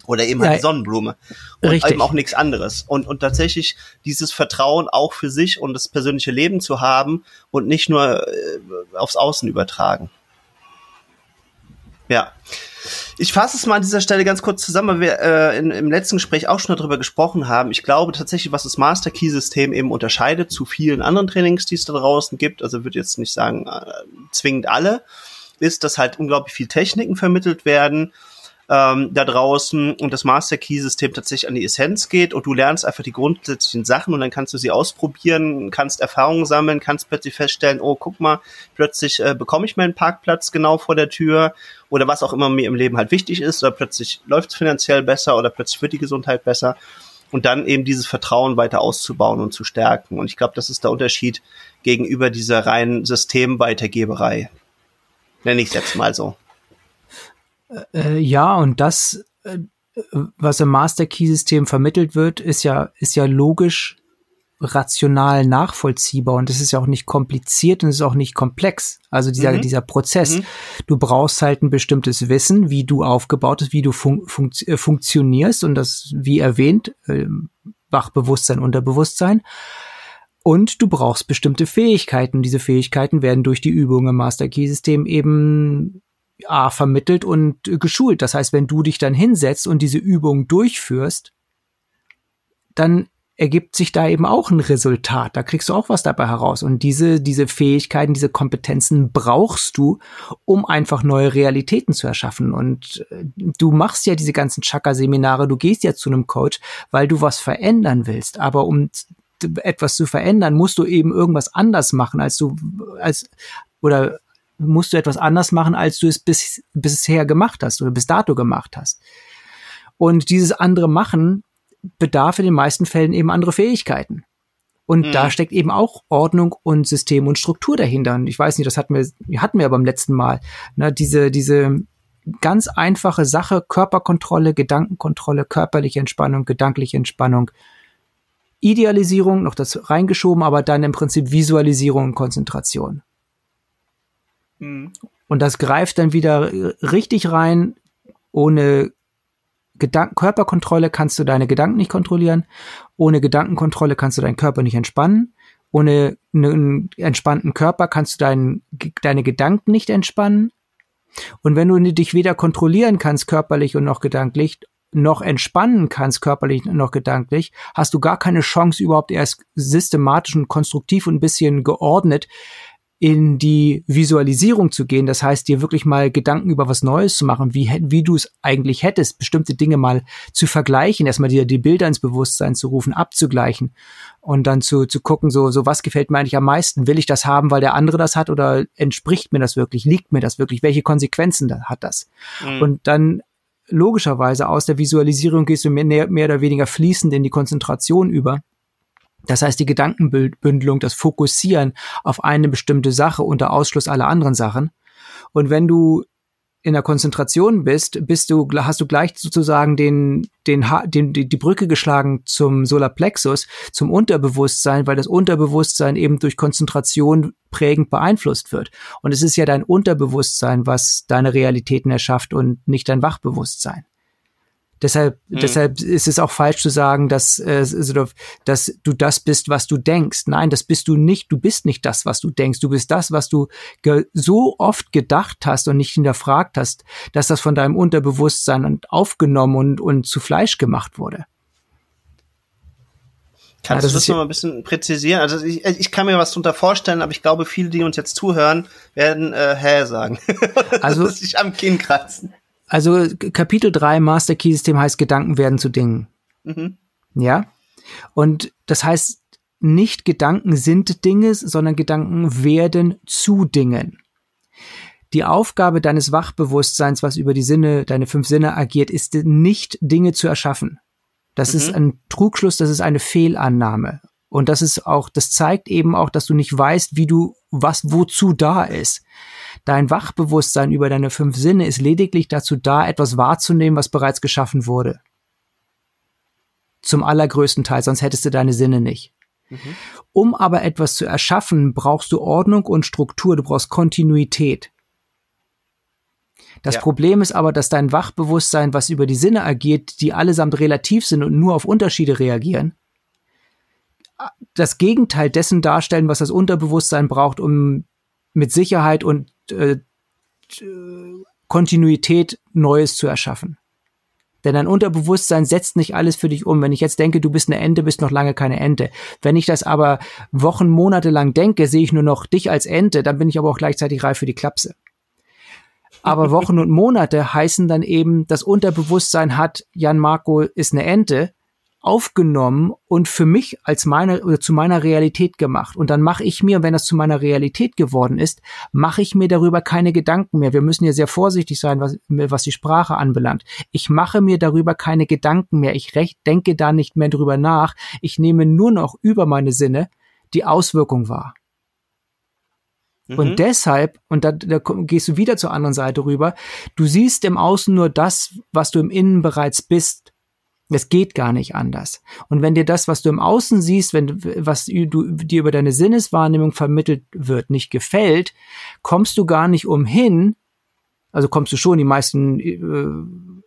Oder eben halt ja, Sonnenblume. Und richtig. eben auch nichts anderes. Und, und tatsächlich dieses Vertrauen auch für sich und das persönliche Leben zu haben und nicht nur äh, aufs Außen übertragen. Ja. Ich fasse es mal an dieser Stelle ganz kurz zusammen, weil wir äh, in, im letzten Gespräch auch schon darüber gesprochen haben. Ich glaube tatsächlich, was das Master Key System eben unterscheidet zu vielen anderen Trainings, die es da draußen gibt, also würde jetzt nicht sagen äh, zwingend alle, ist, dass halt unglaublich viel Techniken vermittelt werden, ähm, da draußen und das Master Key System tatsächlich an die Essenz geht und du lernst einfach die grundsätzlichen Sachen und dann kannst du sie ausprobieren, kannst Erfahrungen sammeln, kannst plötzlich feststellen, oh, guck mal, plötzlich äh, bekomme ich meinen Parkplatz genau vor der Tür oder was auch immer mir im Leben halt wichtig ist oder plötzlich läuft es finanziell besser oder plötzlich wird die Gesundheit besser und dann eben dieses Vertrauen weiter auszubauen und zu stärken. Und ich glaube, das ist der Unterschied gegenüber dieser reinen Systemweitergeberei. Nenne ich es jetzt mal so. Äh, ja, und das, äh, was im Master Key System vermittelt wird, ist ja, ist ja logisch rational nachvollziehbar und es ist ja auch nicht kompliziert und es ist auch nicht komplex. Also dieser, mhm. dieser Prozess. Mhm. Du brauchst halt ein bestimmtes Wissen, wie du aufgebaut bist, wie du fun fun äh, funktionierst und das, wie erwähnt, äh, Wachbewusstsein, Unterbewusstsein. Und du brauchst bestimmte Fähigkeiten. Diese Fähigkeiten werden durch die Übung im Master Key System eben A, vermittelt und geschult. Das heißt, wenn du dich dann hinsetzt und diese Übung durchführst, dann ergibt sich da eben auch ein Resultat. Da kriegst du auch was dabei heraus. Und diese, diese Fähigkeiten, diese Kompetenzen brauchst du, um einfach neue Realitäten zu erschaffen. Und äh, du machst ja diese ganzen Chakra-Seminare, du gehst ja zu einem Coach, weil du was verändern willst. Aber um etwas zu verändern, musst du eben irgendwas anders machen, als du, als, oder musst du etwas anders machen, als du es bis, bisher gemacht hast oder bis dato gemacht hast. Und dieses andere Machen bedarf in den meisten Fällen eben andere Fähigkeiten. Und mhm. da steckt eben auch Ordnung und System und Struktur dahinter. Und ich weiß nicht, das hatten wir, hatten wir beim letzten Mal. Ne, diese, diese ganz einfache Sache, Körperkontrolle, Gedankenkontrolle, körperliche Entspannung, gedankliche Entspannung, Idealisierung, noch das reingeschoben, aber dann im Prinzip Visualisierung und Konzentration. Mhm. Und das greift dann wieder richtig rein, ohne Gedanken Körperkontrolle kannst du deine Gedanken nicht kontrollieren. Ohne Gedankenkontrolle kannst du deinen Körper nicht entspannen. Ohne einen entspannten Körper kannst du deinen, deine Gedanken nicht entspannen. Und wenn du dich weder kontrollieren kannst, körperlich und noch gedanklich, noch entspannen kannst, körperlich und noch gedanklich, hast du gar keine Chance, überhaupt erst systematisch und konstruktiv und ein bisschen geordnet in die Visualisierung zu gehen, das heißt, dir wirklich mal Gedanken über was Neues zu machen, wie, wie du es eigentlich hättest, bestimmte Dinge mal zu vergleichen, erstmal dir die Bilder ins Bewusstsein zu rufen, abzugleichen und dann zu, zu gucken, so, so was gefällt mir eigentlich am meisten? Will ich das haben, weil der andere das hat oder entspricht mir das wirklich? Liegt mir das wirklich? Welche Konsequenzen hat das? Mhm. Und dann logischerweise aus der Visualisierung gehst du mehr, mehr oder weniger fließend in die Konzentration über das heißt, die Gedankenbündelung, das Fokussieren auf eine bestimmte Sache unter Ausschluss aller anderen Sachen. Und wenn du in der Konzentration bist, bist du, hast du gleich sozusagen den, den, den, die Brücke geschlagen zum Solarplexus, zum Unterbewusstsein, weil das Unterbewusstsein eben durch Konzentration prägend beeinflusst wird. Und es ist ja dein Unterbewusstsein, was deine Realitäten erschafft und nicht dein Wachbewusstsein. Deshalb, mhm. deshalb ist es auch falsch zu sagen, dass, äh, dass du das bist, was du denkst. Nein, das bist du nicht. Du bist nicht das, was du denkst. Du bist das, was du so oft gedacht hast und nicht hinterfragt hast, dass das von deinem Unterbewusstsein aufgenommen und, und zu Fleisch gemacht wurde. Kannst ja, du das noch mal ein bisschen präzisieren? Also ich, ich kann mir was darunter vorstellen, aber ich glaube, viele, die uns jetzt zuhören, werden äh, hä sagen. also sich am Kinn kratzen. Also Kapitel 3 Master Key System heißt Gedanken werden zu Dingen. Mhm. Ja? Und das heißt nicht Gedanken sind Dinge, sondern Gedanken werden zu Dingen. Die Aufgabe deines Wachbewusstseins, was über die Sinne, deine fünf Sinne agiert, ist nicht Dinge zu erschaffen. Das mhm. ist ein Trugschluss, das ist eine Fehlannahme. Und das ist auch, das zeigt eben auch, dass du nicht weißt, wie du, was wozu da ist. Dein Wachbewusstsein über deine fünf Sinne ist lediglich dazu da, etwas wahrzunehmen, was bereits geschaffen wurde. Zum allergrößten Teil, sonst hättest du deine Sinne nicht. Mhm. Um aber etwas zu erschaffen, brauchst du Ordnung und Struktur, du brauchst Kontinuität. Das ja. Problem ist aber, dass dein Wachbewusstsein, was über die Sinne agiert, die allesamt relativ sind und nur auf Unterschiede reagieren, das Gegenteil dessen darstellen, was das Unterbewusstsein braucht, um mit Sicherheit und äh, Kontinuität Neues zu erschaffen. Denn dein Unterbewusstsein setzt nicht alles für dich um. Wenn ich jetzt denke, du bist eine Ente, bist noch lange keine Ente. Wenn ich das aber Wochen, Monate lang denke, sehe ich nur noch dich als Ente, dann bin ich aber auch gleichzeitig reif für die Klapse. Aber Wochen und Monate heißen dann eben, das Unterbewusstsein hat, Jan Marco ist eine Ente, aufgenommen und für mich als meine oder zu meiner Realität gemacht. Und dann mache ich mir, wenn das zu meiner Realität geworden ist, mache ich mir darüber keine Gedanken mehr. Wir müssen ja sehr vorsichtig sein, was, was die Sprache anbelangt. Ich mache mir darüber keine Gedanken mehr. Ich recht, denke da nicht mehr drüber nach. Ich nehme nur noch über meine Sinne die Auswirkung wahr. Und mhm. deshalb, und da, da gehst du wieder zur anderen Seite rüber, du siehst im Außen nur das, was du im Innen bereits bist. Es geht gar nicht anders. Und wenn dir das, was du im Außen siehst, wenn was du, dir über deine Sinneswahrnehmung vermittelt wird, nicht gefällt, kommst du gar nicht umhin, also kommst du schon, die meisten äh,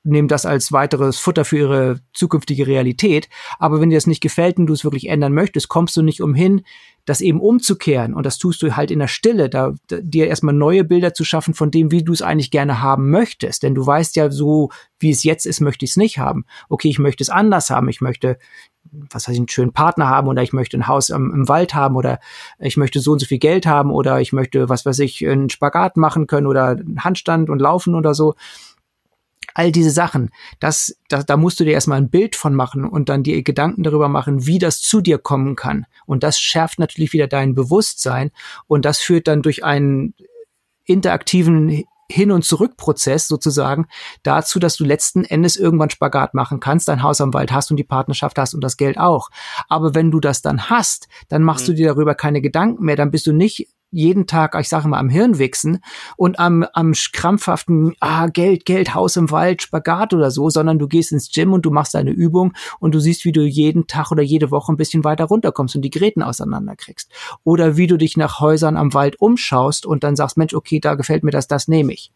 nehmen das als weiteres Futter für ihre zukünftige Realität. Aber wenn dir das nicht gefällt und du es wirklich ändern möchtest, kommst du nicht umhin, das eben umzukehren. Und das tust du halt in der Stille, da, da dir erstmal neue Bilder zu schaffen von dem, wie du es eigentlich gerne haben möchtest. Denn du weißt ja so, wie es jetzt ist, möchte ich es nicht haben. Okay, ich möchte es anders haben. Ich möchte was weiß ich, einen schönen Partner haben oder ich möchte ein Haus im, im, Wald haben oder ich möchte so und so viel Geld haben oder ich möchte, was weiß ich, einen Spagat machen können oder einen Handstand und laufen oder so all diese Sachen, das, da, da musst du dir erstmal ein Bild von machen und dann dir Gedanken darüber machen, wie das zu dir kommen kann. Und das schärft natürlich wieder dein Bewusstsein und das führt dann durch einen interaktiven hin- und Zurück-Prozess sozusagen dazu, dass du letzten Endes irgendwann Spagat machen kannst, dein Haus am Wald hast und die Partnerschaft hast und das Geld auch. Aber wenn du das dann hast, dann machst mhm. du dir darüber keine Gedanken mehr, dann bist du nicht jeden Tag, ich sage mal, am Hirn wichsen und am, am krampfhaften, ah, Geld, Geld, Haus im Wald, Spagat oder so, sondern du gehst ins Gym und du machst deine Übung und du siehst, wie du jeden Tag oder jede Woche ein bisschen weiter runterkommst und die Gräten auseinanderkriegst. Oder wie du dich nach Häusern am Wald umschaust und dann sagst, Mensch, okay, da gefällt mir das, das nehme ich.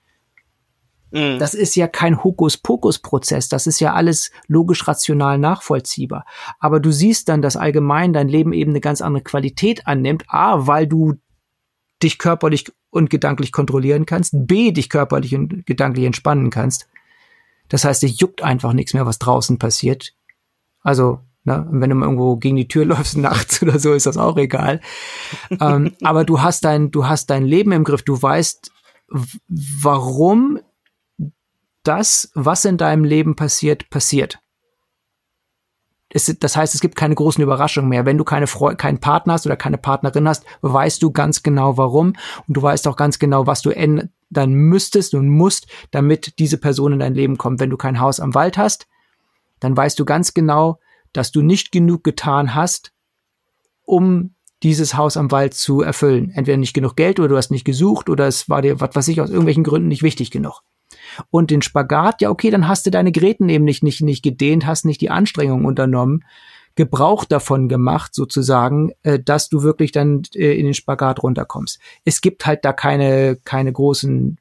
Mhm. Das ist ja kein Hokuspokus-Prozess, das ist ja alles logisch rational nachvollziehbar. Aber du siehst dann, dass allgemein dein Leben eben eine ganz andere Qualität annimmt. A, weil du dich körperlich und gedanklich kontrollieren kannst, B, dich körperlich und gedanklich entspannen kannst. Das heißt, dich juckt einfach nichts mehr, was draußen passiert. Also, ne, wenn du mal irgendwo gegen die Tür läufst nachts oder so, ist das auch egal. ähm, aber du hast dein, du hast dein Leben im Griff. Du weißt, warum das, was in deinem Leben passiert, passiert es, das heißt, es gibt keine großen Überraschungen mehr. Wenn du keine Freu keinen Partner hast oder keine Partnerin hast, weißt du ganz genau warum und du weißt auch ganz genau, was du ändern müsstest und musst, damit diese Person in dein Leben kommt. Wenn du kein Haus am Wald hast, dann weißt du ganz genau, dass du nicht genug getan hast, um dieses Haus am Wald zu erfüllen. Entweder nicht genug Geld oder du hast nicht gesucht oder es war dir, was weiß ich, aus irgendwelchen Gründen nicht wichtig genug und den Spagat, ja okay, dann hast du deine Gräten eben nicht, nicht, nicht gedehnt, hast nicht die Anstrengung unternommen, Gebrauch davon gemacht, sozusagen, äh, dass du wirklich dann äh, in den Spagat runterkommst. Es gibt halt da keine, keine großen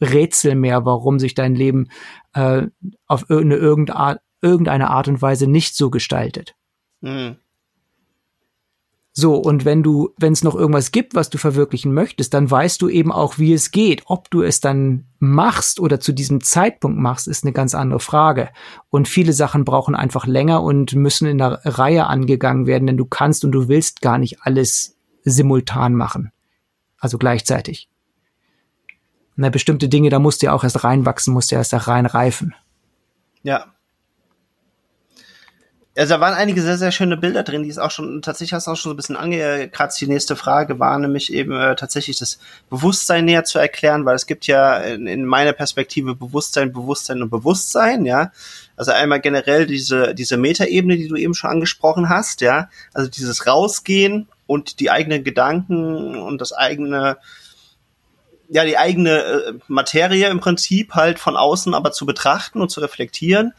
Rätsel mehr, warum sich dein Leben äh, auf irgendeine, irgendeine Art und Weise nicht so gestaltet. Mhm. So, und wenn du, wenn es noch irgendwas gibt, was du verwirklichen möchtest, dann weißt du eben auch, wie es geht. Ob du es dann machst oder zu diesem Zeitpunkt machst, ist eine ganz andere Frage. Und viele Sachen brauchen einfach länger und müssen in der Reihe angegangen werden, denn du kannst und du willst gar nicht alles simultan machen. Also gleichzeitig. Na, bestimmte Dinge, da musst du ja auch erst reinwachsen, musst du erst da reinreifen. Ja, also da waren einige sehr, sehr schöne Bilder drin, die ist auch schon, tatsächlich hast du auch schon so ein bisschen angekratzt. Die nächste Frage war nämlich eben äh, tatsächlich das Bewusstsein näher zu erklären, weil es gibt ja in, in meiner Perspektive Bewusstsein, Bewusstsein und Bewusstsein, ja. Also einmal generell diese, diese Metaebene, die du eben schon angesprochen hast, ja. Also dieses Rausgehen und die eigenen Gedanken und das eigene, ja, die eigene äh, Materie im Prinzip halt von außen aber zu betrachten und zu reflektieren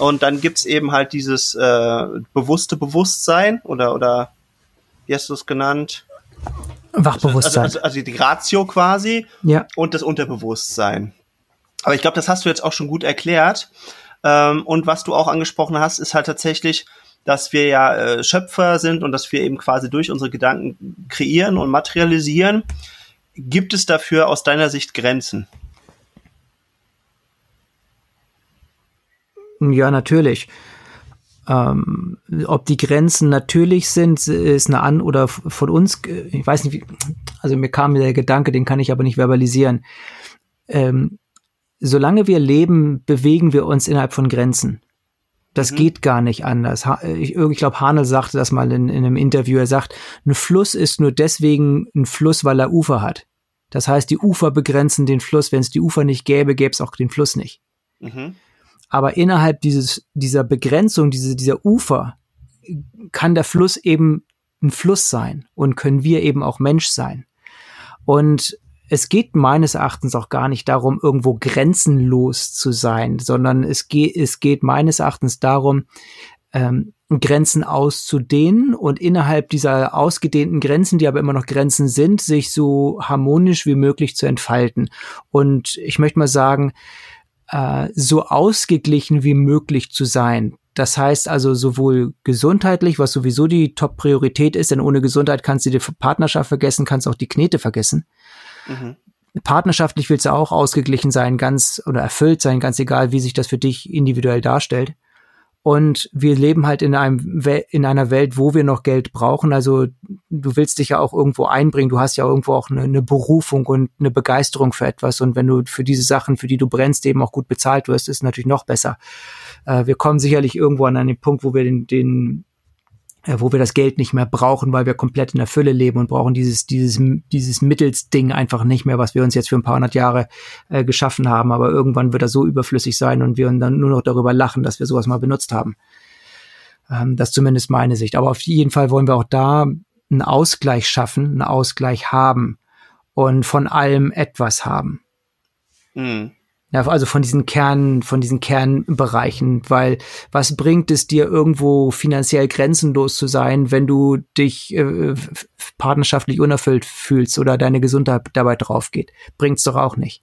und dann gibt's eben halt dieses äh, bewusste Bewusstsein oder, oder wie hast du es genannt? Wachbewusstsein. Also, also, also die Ratio quasi ja. und das Unterbewusstsein. Aber ich glaube, das hast du jetzt auch schon gut erklärt. Ähm, und was du auch angesprochen hast, ist halt tatsächlich, dass wir ja äh, Schöpfer sind und dass wir eben quasi durch unsere Gedanken kreieren und materialisieren. Gibt es dafür aus deiner Sicht Grenzen? Ja, natürlich. Ähm, ob die Grenzen natürlich sind, ist eine an oder von uns, ich weiß nicht, wie, also mir kam der Gedanke, den kann ich aber nicht verbalisieren. Ähm, solange wir leben, bewegen wir uns innerhalb von Grenzen. Das mhm. geht gar nicht anders. Ich, ich glaube, Hanel sagte das mal in, in einem Interview. Er sagt, ein Fluss ist nur deswegen ein Fluss, weil er Ufer hat. Das heißt, die Ufer begrenzen den Fluss. Wenn es die Ufer nicht gäbe, gäbe es auch den Fluss nicht. Mhm. Aber innerhalb dieses, dieser Begrenzung, diese, dieser Ufer, kann der Fluss eben ein Fluss sein und können wir eben auch Mensch sein. Und es geht meines Erachtens auch gar nicht darum, irgendwo grenzenlos zu sein, sondern es geht, es geht meines Erachtens darum, ähm, Grenzen auszudehnen und innerhalb dieser ausgedehnten Grenzen, die aber immer noch Grenzen sind, sich so harmonisch wie möglich zu entfalten. Und ich möchte mal sagen, äh, so ausgeglichen wie möglich zu sein. Das heißt also sowohl gesundheitlich, was sowieso die Top-Priorität ist, denn ohne Gesundheit kannst du die Partnerschaft vergessen, kannst auch die Knete vergessen. Mhm. Partnerschaftlich willst du auch ausgeglichen sein, ganz oder erfüllt sein, ganz egal, wie sich das für dich individuell darstellt. Und wir leben halt in einem in einer Welt, wo wir noch Geld brauchen. Also du willst dich ja auch irgendwo einbringen. Du hast ja irgendwo auch eine, eine, Berufung und eine Begeisterung für etwas. Und wenn du für diese Sachen, für die du brennst, eben auch gut bezahlt wirst, ist natürlich noch besser. Äh, wir kommen sicherlich irgendwo an einen Punkt, wo wir den, den wo wir das Geld nicht mehr brauchen, weil wir komplett in der Fülle leben und brauchen dieses, dieses, dieses Mittelsding einfach nicht mehr, was wir uns jetzt für ein paar hundert Jahre äh, geschaffen haben. Aber irgendwann wird das so überflüssig sein und wir dann nur noch darüber lachen, dass wir sowas mal benutzt haben. Ähm, das ist zumindest meine Sicht. Aber auf jeden Fall wollen wir auch da einen Ausgleich schaffen, einen Ausgleich haben und von allem etwas haben. Mhm. Ja, also von diesen Kern, von diesen Kernbereichen, weil was bringt es dir irgendwo finanziell grenzenlos zu sein, wenn du dich äh, partnerschaftlich unerfüllt fühlst oder deine Gesundheit dabei drauf geht? Bringt's doch auch nicht.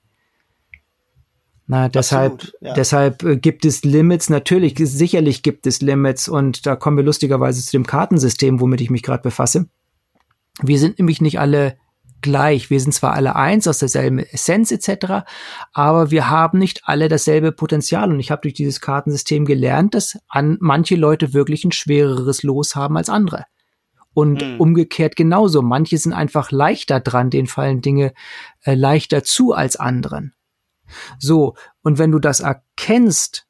Na, deshalb, Absolut, ja. deshalb äh, gibt es Limits. Natürlich, sicherlich gibt es Limits und da kommen wir lustigerweise zu dem Kartensystem, womit ich mich gerade befasse. Wir sind nämlich nicht alle gleich. Wir sind zwar alle eins aus derselben Essenz etc., aber wir haben nicht alle dasselbe Potenzial. Und ich habe durch dieses Kartensystem gelernt, dass an manche Leute wirklich ein schwereres Los haben als andere. Und mhm. umgekehrt genauso. Manche sind einfach leichter dran, denen fallen Dinge äh, leichter zu als anderen. So, und wenn du das erkennst,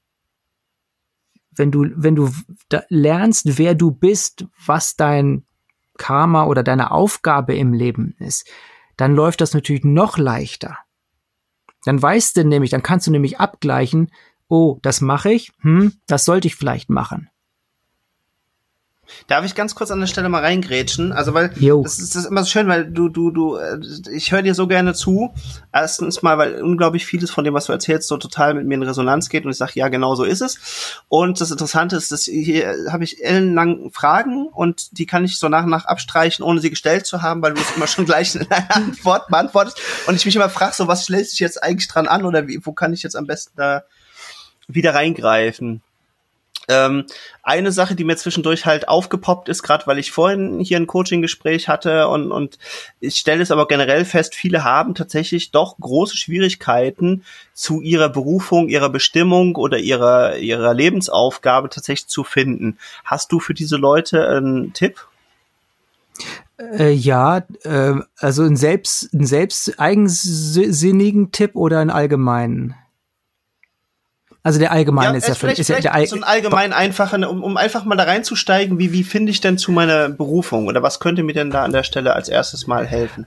wenn du, wenn du lernst, wer du bist, was dein Karma oder deine Aufgabe im Leben ist, dann läuft das natürlich noch leichter. Dann weißt du nämlich, dann kannst du nämlich abgleichen, oh, das mache ich, hm, das sollte ich vielleicht machen. Darf ich ganz kurz an der Stelle mal reingrätschen? Also, weil jo. das ist, das ist immer so schön, weil du, du, du, äh, ich höre dir so gerne zu. Erstens mal, weil unglaublich vieles von dem, was du erzählst, so total mit mir in Resonanz geht und ich sage, ja, genau so ist es. Und das Interessante ist, dass hier habe ich ellenlang Fragen und die kann ich so nach und nach abstreichen, ohne sie gestellt zu haben, weil du es immer schon gleich in einer Antwort beantwortest. Und ich mich immer frage, so was schlägt sich jetzt eigentlich dran an oder wie, wo kann ich jetzt am besten da wieder reingreifen? Ähm, eine Sache, die mir zwischendurch halt aufgepoppt ist, gerade weil ich vorhin hier ein Coaching-Gespräch hatte und, und ich stelle es aber generell fest, viele haben tatsächlich doch große Schwierigkeiten, zu ihrer Berufung, ihrer Bestimmung oder ihrer, ihrer Lebensaufgabe tatsächlich zu finden. Hast du für diese Leute einen Tipp? Äh, ja, äh, also einen selbst, einen selbst eigensinnigen Tipp oder einen allgemeinen? Also der allgemeine ja, ist ja vielleicht, ist ja der so ein allgemein einfacher, um, um einfach mal da reinzusteigen, wie, wie finde ich denn zu meiner Berufung oder was könnte mir denn da an der Stelle als erstes mal helfen?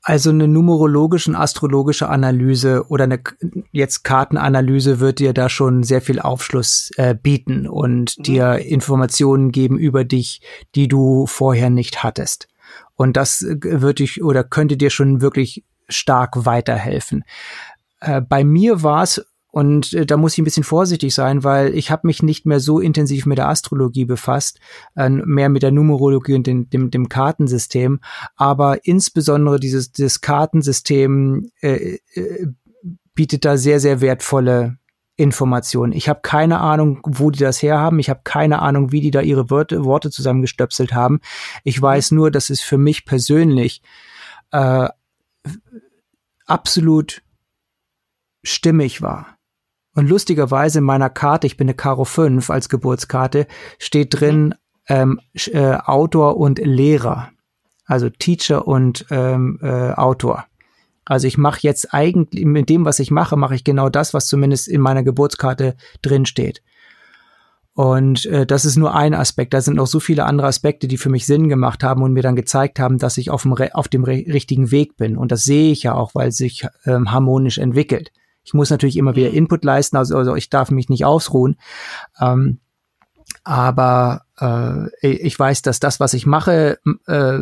Also eine numerologische und astrologische Analyse oder eine jetzt Kartenanalyse wird dir da schon sehr viel Aufschluss äh, bieten und mhm. dir Informationen geben über dich, die du vorher nicht hattest. Und das äh, wird dich oder könnte dir schon wirklich stark weiterhelfen. Äh, bei mir war es und äh, da muss ich ein bisschen vorsichtig sein, weil ich habe mich nicht mehr so intensiv mit der Astrologie befasst, äh, mehr mit der Numerologie und dem, dem, dem Kartensystem. Aber insbesondere dieses, dieses Kartensystem äh, äh, bietet da sehr, sehr wertvolle Informationen. Ich habe keine Ahnung, wo die das herhaben. Ich habe keine Ahnung, wie die da ihre Worte, Worte zusammengestöpselt haben. Ich weiß nur, dass es für mich persönlich äh, absolut stimmig war. Und lustigerweise in meiner Karte, ich bin eine Karo 5 als Geburtskarte, steht drin ähm, äh, Autor und Lehrer. Also Teacher und ähm, äh, Autor. Also ich mache jetzt eigentlich, mit dem, was ich mache, mache ich genau das, was zumindest in meiner Geburtskarte drin steht. Und äh, das ist nur ein Aspekt. Da sind noch so viele andere Aspekte, die für mich Sinn gemacht haben und mir dann gezeigt haben, dass ich auf dem, auf dem richtigen Weg bin. Und das sehe ich ja auch, weil es sich ähm, harmonisch entwickelt. Ich muss natürlich immer wieder mhm. Input leisten, also, also ich darf mich nicht ausruhen. Ähm, aber äh, ich weiß, dass das, was ich mache, äh,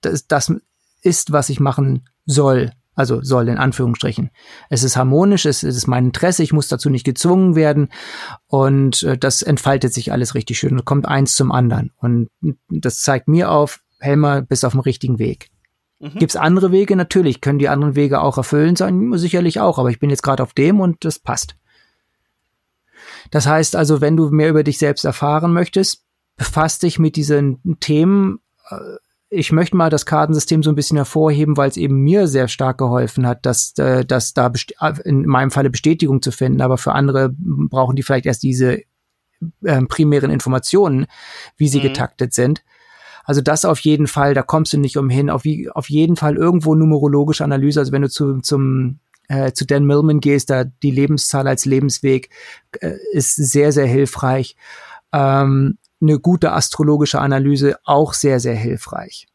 das, das ist, was ich machen soll. Also soll in Anführungsstrichen. Es ist harmonisch, es ist mein Interesse, ich muss dazu nicht gezwungen werden und äh, das entfaltet sich alles richtig schön und kommt eins zum anderen. Und das zeigt mir auf, Helmer, bist auf dem richtigen Weg. Mhm. Gibt es andere Wege? Natürlich können die anderen Wege auch erfüllend sein, sicherlich auch, aber ich bin jetzt gerade auf dem und das passt. Das heißt also, wenn du mehr über dich selbst erfahren möchtest, befasst dich mit diesen Themen. Äh, ich möchte mal das Kartensystem so ein bisschen hervorheben, weil es eben mir sehr stark geholfen hat, dass, äh, dass da äh, in meinem Falle Bestätigung zu finden. Aber für andere brauchen die vielleicht erst diese äh, primären Informationen, wie sie mhm. getaktet sind. Also das auf jeden Fall, da kommst du nicht umhin. Auf, auf jeden Fall irgendwo numerologische Analyse. Also wenn du zu, zum äh, zu Dan Millman gehst, da die Lebenszahl als Lebensweg äh, ist sehr, sehr hilfreich. Ähm, eine gute astrologische Analyse auch sehr, sehr hilfreich.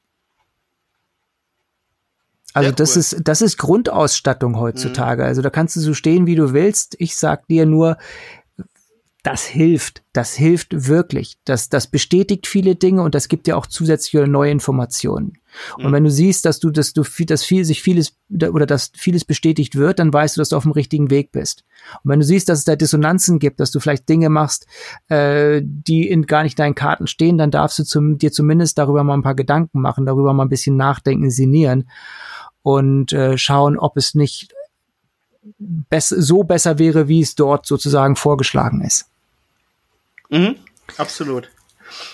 Also das cool. ist das ist Grundausstattung heutzutage. Mhm. Also da kannst du so stehen, wie du willst. Ich sag dir nur, das hilft, das hilft wirklich. Das, das bestätigt viele Dinge und das gibt dir auch zusätzliche neue Informationen. Und mhm. wenn du siehst, dass du, dass du, dass viel, sich vieles oder dass vieles bestätigt wird, dann weißt du, dass du auf dem richtigen Weg bist. Und wenn du siehst, dass es da Dissonanzen gibt, dass du vielleicht Dinge machst, äh, die in gar nicht deinen Karten stehen, dann darfst du zum, dir zumindest darüber mal ein paar Gedanken machen, darüber mal ein bisschen nachdenken, sinnieren und äh, schauen, ob es nicht bess so besser wäre, wie es dort sozusagen vorgeschlagen ist. Mhm, absolut.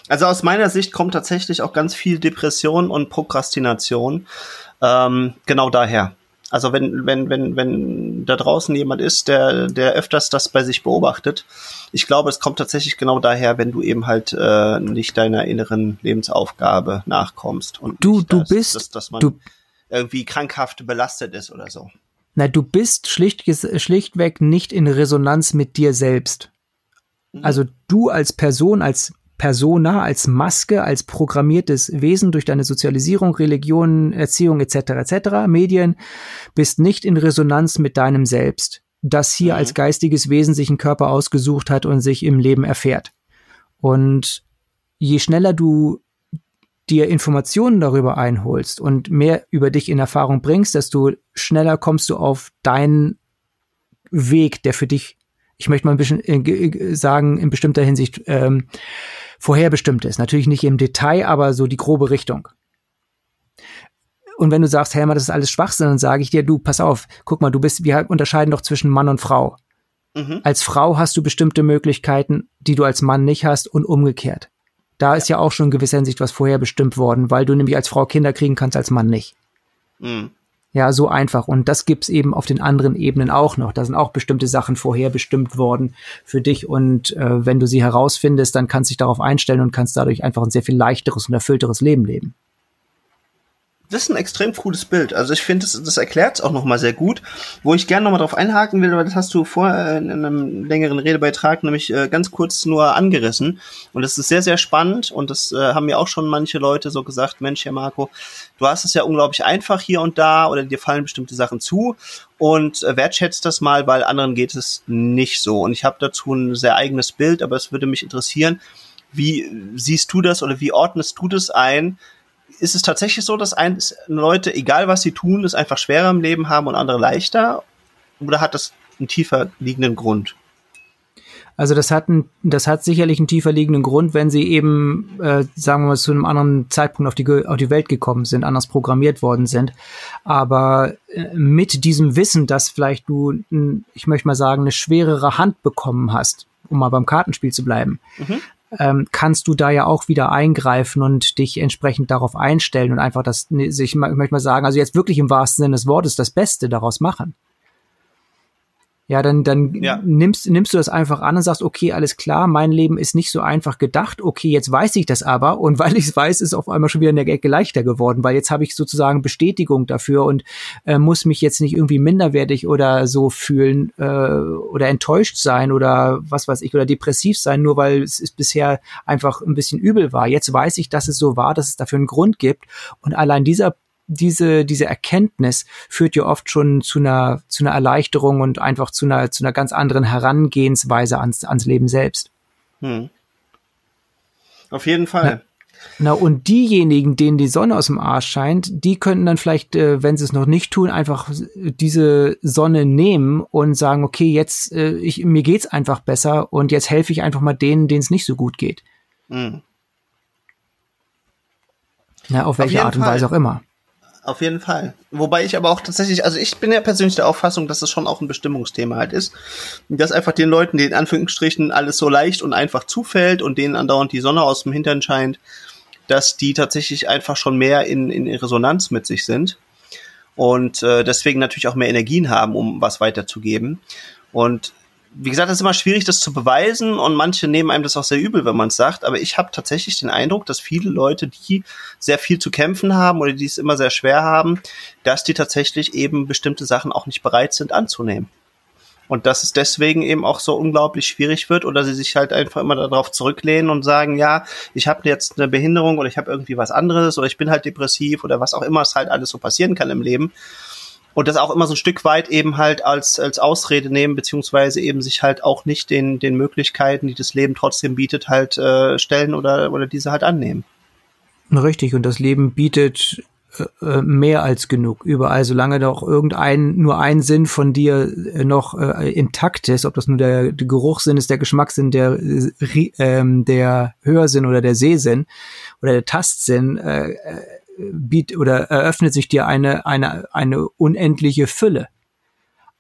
Also aus meiner Sicht kommt tatsächlich auch ganz viel Depression und Prokrastination ähm, genau daher. Also wenn, wenn, wenn, wenn da draußen jemand ist, der, der öfters das bei sich beobachtet, ich glaube, es kommt tatsächlich genau daher, wenn du eben halt äh, nicht deiner inneren Lebensaufgabe nachkommst und du, du das, bist, dass, dass man du, irgendwie krankhaft belastet ist oder so. Na, du bist schlicht, schlichtweg nicht in Resonanz mit dir selbst. Mhm. Also du als Person, als Persona, als Maske, als programmiertes Wesen durch deine Sozialisierung, Religion, Erziehung etc. etc. Medien, bist nicht in Resonanz mit deinem Selbst, das hier mhm. als geistiges Wesen sich einen Körper ausgesucht hat und sich im Leben erfährt. Und je schneller du dir Informationen darüber einholst und mehr über dich in Erfahrung bringst, desto schneller kommst du auf deinen Weg, der für dich ich möchte mal ein bisschen äh, sagen, in bestimmter Hinsicht ähm, vorherbestimmt ist. Natürlich nicht im Detail, aber so die grobe Richtung. Und wenn du sagst, Helmer, das ist alles Schwachsinn, dann sage ich dir, du, pass auf, guck mal, du bist, wir unterscheiden doch zwischen Mann und Frau. Mhm. Als Frau hast du bestimmte Möglichkeiten, die du als Mann nicht hast und umgekehrt. Da ja. ist ja auch schon in gewisser Hinsicht was vorherbestimmt worden, weil du nämlich als Frau Kinder kriegen kannst, als Mann nicht. Mhm. Ja, so einfach. Und das gibt's eben auf den anderen Ebenen auch noch. Da sind auch bestimmte Sachen vorherbestimmt worden für dich. Und äh, wenn du sie herausfindest, dann kannst du dich darauf einstellen und kannst dadurch einfach ein sehr viel leichteres und erfüllteres Leben leben das ist ein extrem cooles Bild. Also ich finde, das, das erklärt es auch nochmal sehr gut. Wo ich gerne nochmal drauf einhaken will, weil das hast du vorher in einem längeren Redebeitrag nämlich äh, ganz kurz nur angerissen. Und das ist sehr, sehr spannend und das äh, haben mir auch schon manche Leute so gesagt, Mensch, Herr Marco, du hast es ja unglaublich einfach hier und da oder dir fallen bestimmte Sachen zu und äh, wertschätzt das mal, weil anderen geht es nicht so. Und ich habe dazu ein sehr eigenes Bild, aber es würde mich interessieren, wie siehst du das oder wie ordnest du das ein, ist es tatsächlich so, dass ein, Leute, egal was sie tun, es einfach schwerer im Leben haben und andere leichter? Oder hat das einen tiefer liegenden Grund? Also das hat, ein, das hat sicherlich einen tiefer liegenden Grund, wenn sie eben, äh, sagen wir mal, zu einem anderen Zeitpunkt auf die, auf die Welt gekommen sind, anders programmiert worden sind. Aber äh, mit diesem Wissen, dass vielleicht du, ich möchte mal sagen, eine schwerere Hand bekommen hast, um mal beim Kartenspiel zu bleiben, mhm ähm, kannst du da ja auch wieder eingreifen und dich entsprechend darauf einstellen und einfach das, ich möchte mal sagen, also jetzt wirklich im wahrsten Sinne des Wortes das Beste daraus machen. Ja, dann, dann ja. Nimmst, nimmst du das einfach an und sagst, okay, alles klar, mein Leben ist nicht so einfach gedacht. Okay, jetzt weiß ich das aber. Und weil ich es weiß, ist auf einmal schon wieder eine Ecke leichter geworden, weil jetzt habe ich sozusagen Bestätigung dafür und äh, muss mich jetzt nicht irgendwie minderwertig oder so fühlen äh, oder enttäuscht sein oder was weiß ich oder depressiv sein, nur weil es bisher einfach ein bisschen übel war. Jetzt weiß ich, dass es so war, dass es dafür einen Grund gibt. Und allein dieser diese, diese Erkenntnis führt ja oft schon zu einer, zu einer Erleichterung und einfach zu einer, zu einer ganz anderen Herangehensweise ans, ans Leben selbst. Hm. Auf jeden Fall. Na, na, und diejenigen, denen die Sonne aus dem Arsch scheint, die könnten dann vielleicht, äh, wenn sie es noch nicht tun, einfach diese Sonne nehmen und sagen, okay, jetzt, äh, ich, mir geht's einfach besser und jetzt helfe ich einfach mal denen, denen es nicht so gut geht. Hm. Na, auf welche auf Art und Weise auch immer auf jeden Fall. Wobei ich aber auch tatsächlich, also ich bin ja persönlich der Auffassung, dass es schon auch ein Bestimmungsthema halt ist. Dass einfach den Leuten, in Anführungsstrichen alles so leicht und einfach zufällt und denen andauernd die Sonne aus dem Hintern scheint, dass die tatsächlich einfach schon mehr in, in Resonanz mit sich sind und äh, deswegen natürlich auch mehr Energien haben, um was weiterzugeben. Und wie gesagt, es ist immer schwierig, das zu beweisen und manche nehmen einem das auch sehr übel, wenn man es sagt. Aber ich habe tatsächlich den Eindruck, dass viele Leute, die sehr viel zu kämpfen haben oder die es immer sehr schwer haben, dass die tatsächlich eben bestimmte Sachen auch nicht bereit sind anzunehmen. Und dass es deswegen eben auch so unglaublich schwierig wird oder sie sich halt einfach immer darauf zurücklehnen und sagen, ja, ich habe jetzt eine Behinderung oder ich habe irgendwie was anderes oder ich bin halt depressiv oder was auch immer es halt alles so passieren kann im Leben und das auch immer so ein Stück weit eben halt als, als Ausrede nehmen, beziehungsweise eben sich halt auch nicht den, den Möglichkeiten, die das Leben trotzdem bietet, halt äh, stellen oder, oder diese halt annehmen. Richtig, und das Leben bietet äh, äh mehr als genug überall, solange doch irgendein nur ein Sinn von dir äh, noch äh, intakt ist, ob das nur der, der Geruchssinn ist, der Geschmackssinn, der äh, der Hörsinn oder der Sehsinn oder der Tastsinn, äh, äh biet oder eröffnet sich dir eine, eine, eine unendliche Fülle.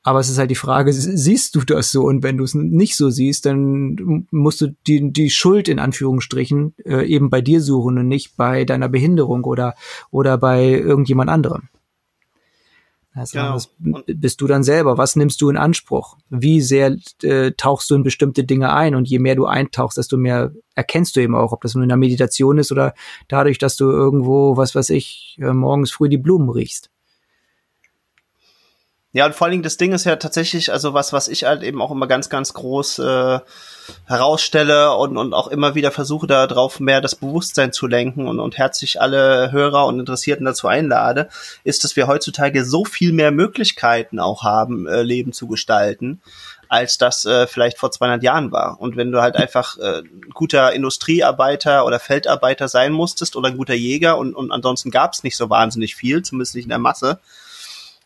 Aber es ist halt die Frage, siehst du das so? Und wenn du es nicht so siehst, dann musst du die, die Schuld in Anführungsstrichen äh, eben bei dir suchen und nicht bei deiner Behinderung oder, oder bei irgendjemand anderem. Also genau. was bist du dann selber? Was nimmst du in Anspruch? Wie sehr äh, tauchst du in bestimmte Dinge ein? Und je mehr du eintauchst, desto mehr erkennst du eben auch, ob das nur in der Meditation ist oder dadurch, dass du irgendwo, was weiß ich, äh, morgens früh die Blumen riechst. Ja, und vor allen Dingen das Ding ist ja tatsächlich, also was, was ich halt eben auch immer ganz, ganz groß äh, herausstelle und, und auch immer wieder versuche, darauf mehr das Bewusstsein zu lenken und, und herzlich alle Hörer und Interessierten dazu einlade, ist, dass wir heutzutage so viel mehr Möglichkeiten auch haben, äh, Leben zu gestalten, als das äh, vielleicht vor 200 Jahren war. Und wenn du halt einfach äh, guter Industriearbeiter oder Feldarbeiter sein musstest oder ein guter Jäger und, und ansonsten gab es nicht so wahnsinnig viel, zumindest nicht in der Masse,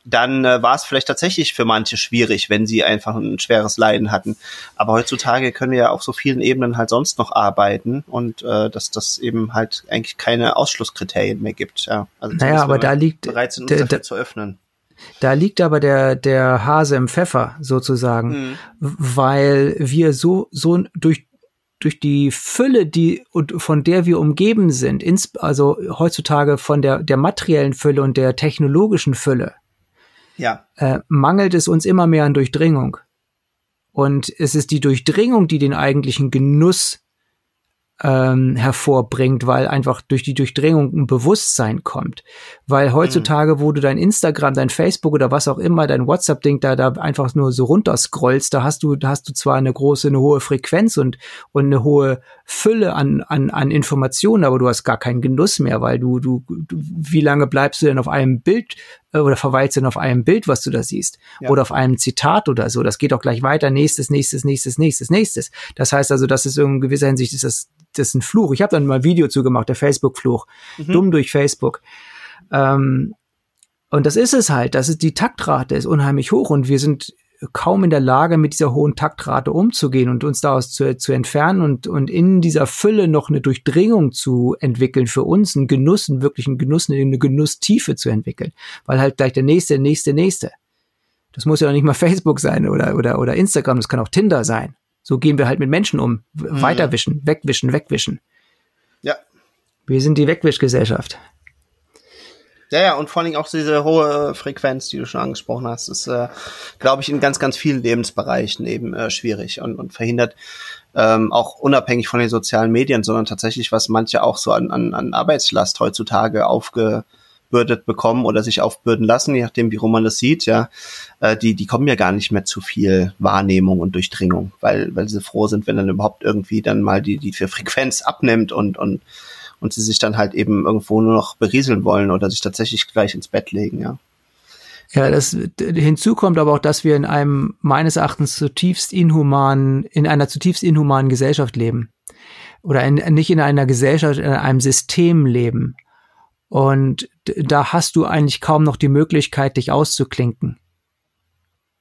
dann äh, war es vielleicht tatsächlich für manche schwierig, wenn sie einfach ein schweres Leiden hatten. Aber heutzutage können wir ja auf so vielen Ebenen halt sonst noch arbeiten und äh, dass das eben halt eigentlich keine Ausschlusskriterien mehr gibt. Ja. Also naja, aber da liegt bereit sind, uns dafür zu öffnen. Da liegt aber der, der Hase im Pfeffer sozusagen, mhm. weil wir so, so durch, durch die Fülle, die von der wir umgeben sind, ins, also heutzutage von der, der materiellen Fülle und der technologischen Fülle, ja. äh, mangelt es uns immer mehr an Durchdringung. Und es ist die Durchdringung, die den eigentlichen Genuss ähm, hervorbringt, weil einfach durch die Durchdringung ein Bewusstsein kommt. Weil heutzutage, mhm. wo du dein Instagram, dein Facebook oder was auch immer, dein WhatsApp-Ding da, da einfach nur so runterscrollst, da hast du, da hast du zwar eine große, eine hohe Frequenz und, und eine hohe Fülle an, an, an Informationen, aber du hast gar keinen Genuss mehr, weil du, du, du wie lange bleibst du denn auf einem Bild oder verweilst du denn auf einem Bild, was du da siehst? Ja. Oder auf einem Zitat oder so. Das geht auch gleich weiter. Nächstes, nächstes, nächstes, nächstes, nächstes. Das heißt also, das ist in gewisser Hinsicht ist das das ist ein Fluch. Ich habe dann mal ein Video zugemacht, der Facebook-Fluch. Mhm. Dumm durch Facebook. Ähm, und das ist es halt. Das ist die Taktrate ist unheimlich hoch und wir sind kaum in der Lage, mit dieser hohen Taktrate umzugehen und uns daraus zu, zu entfernen und, und in dieser Fülle noch eine Durchdringung zu entwickeln, für uns einen Genuss, einen wirklichen Genuss, eine Genusstiefe zu entwickeln. Weil halt gleich der nächste, nächste, nächste. Das muss ja auch nicht mal Facebook sein oder, oder, oder Instagram, das kann auch Tinder sein. So gehen wir halt mit Menschen um. Mhm. Weiterwischen, wegwischen, wegwischen. Ja. Wir sind die Wegwischgesellschaft. Ja, ja, und vor allem auch diese hohe Frequenz, die du schon angesprochen hast, ist, äh, glaube ich, in ganz, ganz vielen Lebensbereichen eben äh, schwierig und, und verhindert ähm, auch unabhängig von den sozialen Medien, sondern tatsächlich, was manche auch so an, an, an Arbeitslast heutzutage aufgebürdet bekommen oder sich aufbürden lassen, je nachdem, wie rum man das sieht, ja, äh, die, die kommen ja gar nicht mehr zu viel Wahrnehmung und Durchdringung, weil, weil sie froh sind, wenn dann überhaupt irgendwie dann mal die, die Frequenz abnimmt und, und und sie sich dann halt eben irgendwo nur noch berieseln wollen oder sich tatsächlich gleich ins Bett legen, ja. Ja, das hinzu kommt aber auch, dass wir in einem meines Erachtens zutiefst inhumanen, in einer zutiefst inhumanen Gesellschaft leben. Oder in, nicht in einer Gesellschaft, in einem System leben. Und da hast du eigentlich kaum noch die Möglichkeit, dich auszuklinken.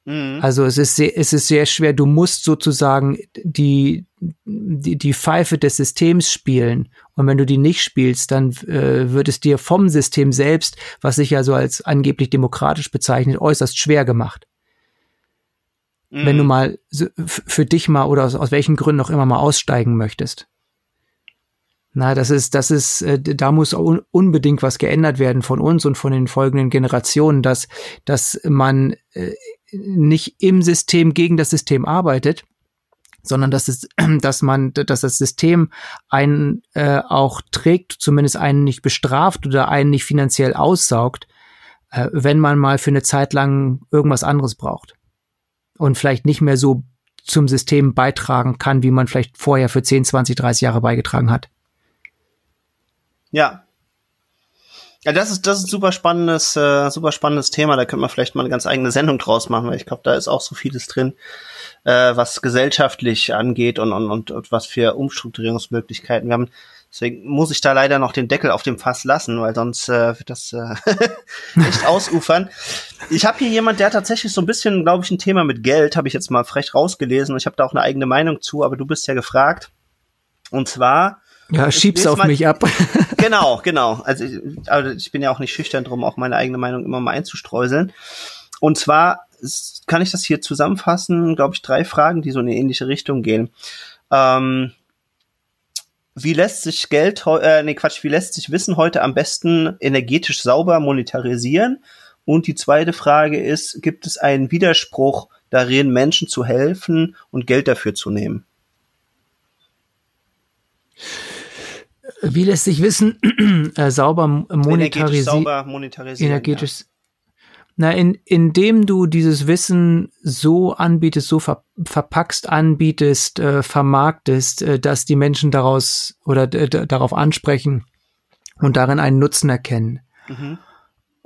Mhm. Also es ist sehr, es ist sehr schwer. Du musst sozusagen die, die, die Pfeife des Systems spielen. Und wenn du die nicht spielst, dann äh, wird es dir vom System selbst, was sich ja so als angeblich demokratisch bezeichnet, äußerst schwer gemacht. Mhm. Wenn du mal für dich mal oder aus, aus welchen Gründen auch immer mal aussteigen möchtest. Na, das ist, das ist, äh, da muss un unbedingt was geändert werden von uns und von den folgenden Generationen, dass, dass man äh, nicht im System gegen das System arbeitet, sondern dass es, dass man, dass das System einen äh, auch trägt, zumindest einen nicht bestraft oder einen nicht finanziell aussaugt, äh, wenn man mal für eine Zeit lang irgendwas anderes braucht und vielleicht nicht mehr so zum System beitragen kann, wie man vielleicht vorher für 10, 20, 30 Jahre beigetragen hat. Ja. Ja, das ist, das ist super spannendes, äh, super spannendes Thema. Da könnte man vielleicht mal eine ganz eigene Sendung draus machen, weil ich glaube, da ist auch so vieles drin, äh, was gesellschaftlich angeht und, und, und, und was für Umstrukturierungsmöglichkeiten wir haben. Deswegen muss ich da leider noch den Deckel auf dem Fass lassen, weil sonst äh, wird das äh, echt ausufern. Ich habe hier jemand, der tatsächlich so ein bisschen, glaube ich, ein Thema mit Geld, habe ich jetzt mal frech rausgelesen. Ich habe da auch eine eigene Meinung zu, aber du bist ja gefragt. Und zwar ja, schieb's auf mich ab. genau, genau. Also ich, also ich bin ja auch nicht schüchtern drum, auch meine eigene Meinung immer mal einzustreuseln. Und zwar kann ich das hier zusammenfassen, glaube ich, drei Fragen, die so in eine ähnliche Richtung gehen. Ähm, wie lässt sich Geld, äh, nee, Quatsch, wie lässt sich Wissen heute am besten energetisch sauber monetarisieren? Und die zweite Frage ist, gibt es einen Widerspruch darin, Menschen zu helfen und Geld dafür zu nehmen? Wie lässt sich Wissen äh, sauber monetarisieren? Energetisch sauber monetarisieren. Energetisch. Ja. Na, in, indem du dieses Wissen so anbietest, so ver, verpackst, anbietest, äh, vermarktest, äh, dass die Menschen daraus oder darauf ansprechen und darin einen Nutzen erkennen. Mhm.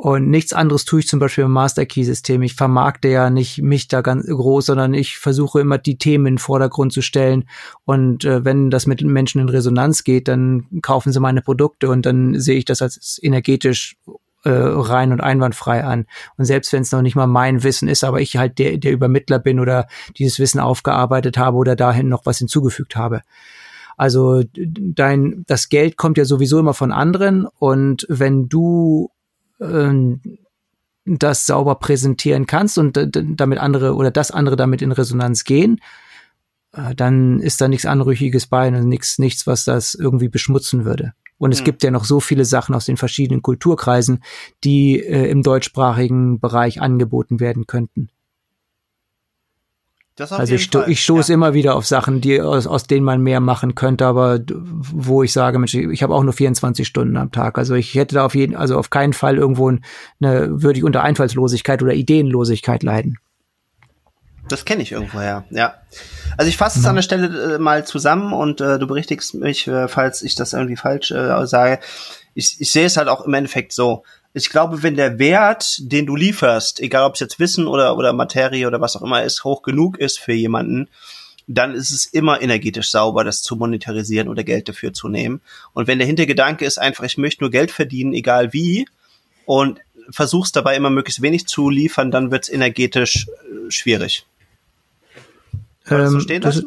Und nichts anderes tue ich zum Beispiel im Master Key System. Ich vermarkte ja nicht mich da ganz groß, sondern ich versuche immer die Themen in den Vordergrund zu stellen. Und äh, wenn das mit Menschen in Resonanz geht, dann kaufen sie meine Produkte und dann sehe ich das als energetisch äh, rein und einwandfrei an. Und selbst wenn es noch nicht mal mein Wissen ist, aber ich halt der, der Übermittler bin oder dieses Wissen aufgearbeitet habe oder dahin noch was hinzugefügt habe. Also dein, das Geld kommt ja sowieso immer von anderen und wenn du das sauber präsentieren kannst und damit andere oder das andere damit in Resonanz gehen, äh, dann ist da nichts Anrüchiges bei und nichts, nichts, was das irgendwie beschmutzen würde. Und es mhm. gibt ja noch so viele Sachen aus den verschiedenen Kulturkreisen, die äh, im deutschsprachigen Bereich angeboten werden könnten also ich, sto ich stoße ja. immer wieder auf Sachen, die aus, aus denen man mehr machen könnte, aber wo ich sage, Mensch, ich habe auch nur 24 Stunden am Tag. Also ich hätte da auf jeden, also auf keinen Fall irgendwo eine, würde ich unter Einfallslosigkeit oder Ideenlosigkeit leiden. Das kenne ich irgendwoher, ja. Also ich fasse es an der Stelle äh, mal zusammen und äh, du berichtigst mich, äh, falls ich das irgendwie falsch äh, sage. Ich, ich sehe es halt auch im Endeffekt so ich glaube, wenn der Wert, den du lieferst, egal ob es jetzt Wissen oder, oder Materie oder was auch immer ist, hoch genug ist für jemanden, dann ist es immer energetisch sauber, das zu monetarisieren oder Geld dafür zu nehmen. Und wenn der Hintergedanke ist einfach, ich möchte nur Geld verdienen, egal wie, und versuchst dabei immer möglichst wenig zu liefern, dann wird es energetisch äh, das, so ähm, das,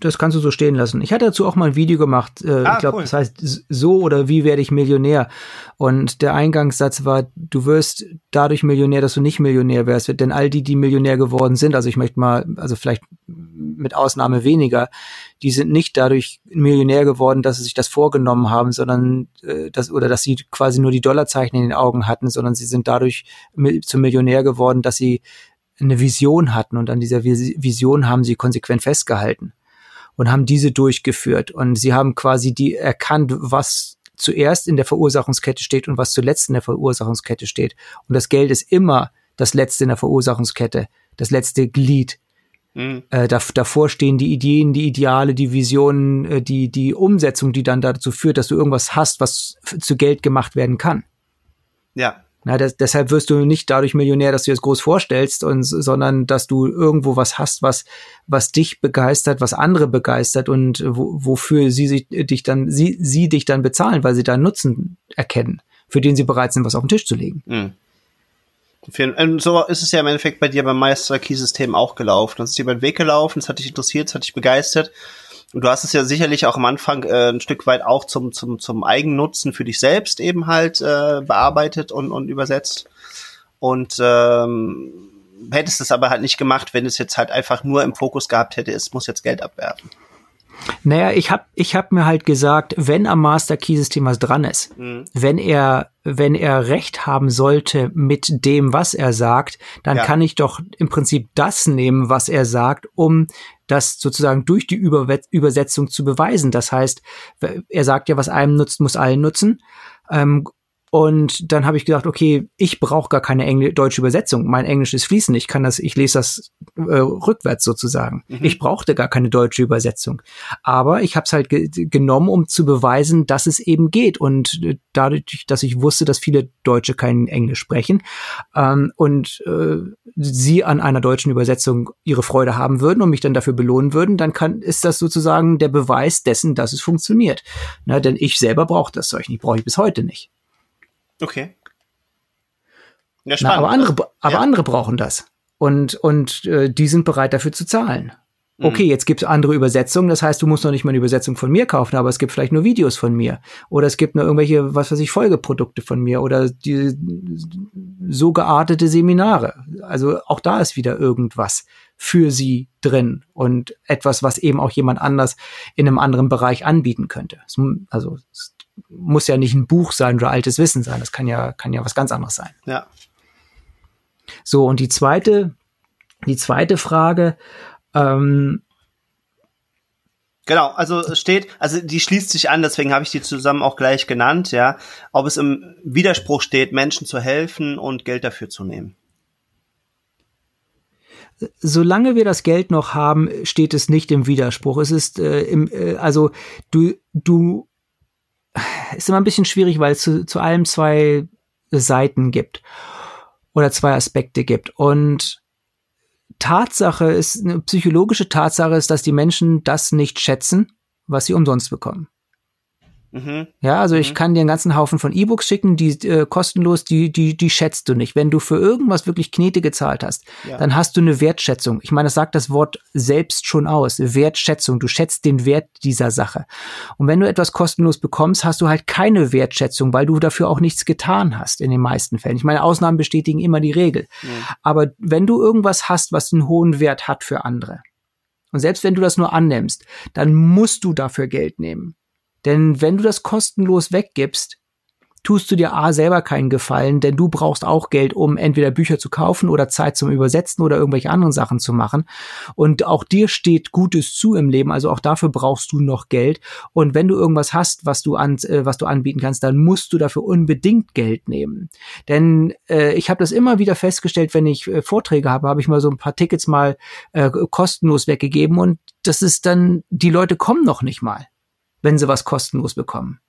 das, kannst du so stehen lassen. Ich hatte dazu auch mal ein Video gemacht. Äh, ah, ich glaube, cool. das heißt so oder wie werde ich Millionär. Und der Eingangssatz war, du wirst dadurch Millionär, dass du nicht Millionär wärst. Denn all die, die Millionär geworden sind, also ich möchte mal, also vielleicht mit Ausnahme weniger, die sind nicht dadurch Millionär geworden, dass sie sich das vorgenommen haben, sondern äh, dass oder dass sie quasi nur die Dollarzeichen in den Augen hatten, sondern sie sind dadurch zum Millionär geworden, dass sie eine Vision hatten und an dieser Vision haben sie konsequent festgehalten und haben diese durchgeführt und sie haben quasi die erkannt, was zuerst in der Verursachungskette steht und was zuletzt in der Verursachungskette steht. Und das Geld ist immer das letzte in der Verursachungskette, das letzte Glied. Mhm. Äh, da, davor stehen die Ideen, die Ideale, die Visionen, äh, die, die Umsetzung, die dann dazu führt, dass du irgendwas hast, was zu Geld gemacht werden kann. Ja, na, das, deshalb wirst du nicht dadurch Millionär, dass du es groß vorstellst, und, sondern dass du irgendwo was hast, was, was dich begeistert, was andere begeistert und wo, wofür sie sich, dich dann, sie, sie dich dann bezahlen, weil sie deinen Nutzen erkennen, für den sie bereit sind, was auf den Tisch zu legen. Mhm. Und so ist es ja im Endeffekt bei dir beim Meister Key System auch gelaufen. Das ist dir über Weg gelaufen, das hat dich interessiert, das hat dich begeistert. Und du hast es ja sicherlich auch am Anfang äh, ein Stück weit auch zum, zum, zum Eigennutzen für dich selbst eben halt äh, bearbeitet und, und übersetzt. Und ähm, hättest es aber halt nicht gemacht, wenn es jetzt halt einfach nur im Fokus gehabt hätte, es muss jetzt Geld abwerfen. Naja, ich hab, ich hab mir halt gesagt, wenn am Master Key System was dran ist, mhm. wenn er, wenn er recht haben sollte mit dem, was er sagt, dann ja. kann ich doch im Prinzip das nehmen, was er sagt, um das sozusagen durch die Übersetzung zu beweisen. Das heißt, er sagt ja, was einem nutzt, muss allen nutzen. Ähm, und dann habe ich gedacht, okay, ich brauche gar keine Engl deutsche Übersetzung. Mein Englisch ist fließend. Ich kann das, ich lese das äh, rückwärts sozusagen. Mhm. Ich brauchte gar keine deutsche Übersetzung. Aber ich habe es halt ge genommen, um zu beweisen, dass es eben geht. Und äh, dadurch, dass ich wusste, dass viele Deutsche kein Englisch sprechen ähm, und äh, sie an einer deutschen Übersetzung ihre Freude haben würden und mich dann dafür belohnen würden, dann kann ist das sozusagen der Beweis dessen, dass es funktioniert. Na, denn ich selber brauche das Zeug nicht, brauche ich bis heute nicht. Okay. Ja, Na, aber andere, aber ja. andere brauchen das. Und, und äh, die sind bereit dafür zu zahlen. Mhm. Okay, jetzt gibt es andere Übersetzungen, das heißt, du musst noch nicht mal eine Übersetzung von mir kaufen, aber es gibt vielleicht nur Videos von mir. Oder es gibt nur irgendwelche, was weiß ich, Folgeprodukte von mir oder die so geartete Seminare. Also auch da ist wieder irgendwas für sie drin und etwas, was eben auch jemand anders in einem anderen Bereich anbieten könnte. Also muss ja nicht ein Buch sein oder altes Wissen sein. Das kann ja, kann ja was ganz anderes sein. Ja. So, und die zweite, die zweite Frage, ähm, Genau, also steht, also die schließt sich an, deswegen habe ich die zusammen auch gleich genannt, ja, ob es im Widerspruch steht, Menschen zu helfen und Geld dafür zu nehmen. Solange wir das Geld noch haben, steht es nicht im Widerspruch. Es ist äh, im, äh, also du du ist immer ein bisschen schwierig, weil es zu, zu allem zwei Seiten gibt oder zwei Aspekte gibt. Und Tatsache ist, eine psychologische Tatsache ist, dass die Menschen das nicht schätzen, was sie umsonst bekommen. Mhm. Ja, also ich mhm. kann dir einen ganzen Haufen von E-Books schicken, die äh, kostenlos, die, die, die schätzt du nicht. Wenn du für irgendwas wirklich Knete gezahlt hast, ja. dann hast du eine Wertschätzung. Ich meine, das sagt das Wort selbst schon aus. Wertschätzung. Du schätzt den Wert dieser Sache. Und wenn du etwas kostenlos bekommst, hast du halt keine Wertschätzung, weil du dafür auch nichts getan hast in den meisten Fällen. Ich meine, Ausnahmen bestätigen immer die Regel. Mhm. Aber wenn du irgendwas hast, was einen hohen Wert hat für andere, und selbst wenn du das nur annimmst, dann musst du dafür Geld nehmen. Denn wenn du das kostenlos weggibst, tust du dir A selber keinen Gefallen, denn du brauchst auch Geld, um entweder Bücher zu kaufen oder Zeit zum Übersetzen oder irgendwelche anderen Sachen zu machen. Und auch dir steht Gutes zu im Leben, also auch dafür brauchst du noch Geld. Und wenn du irgendwas hast, was du an, äh, was du anbieten kannst, dann musst du dafür unbedingt Geld nehmen. Denn äh, ich habe das immer wieder festgestellt, wenn ich äh, Vorträge habe, habe ich mal so ein paar Tickets mal äh, kostenlos weggegeben und das ist dann, die Leute kommen noch nicht mal wenn sie was kostenlos bekommen.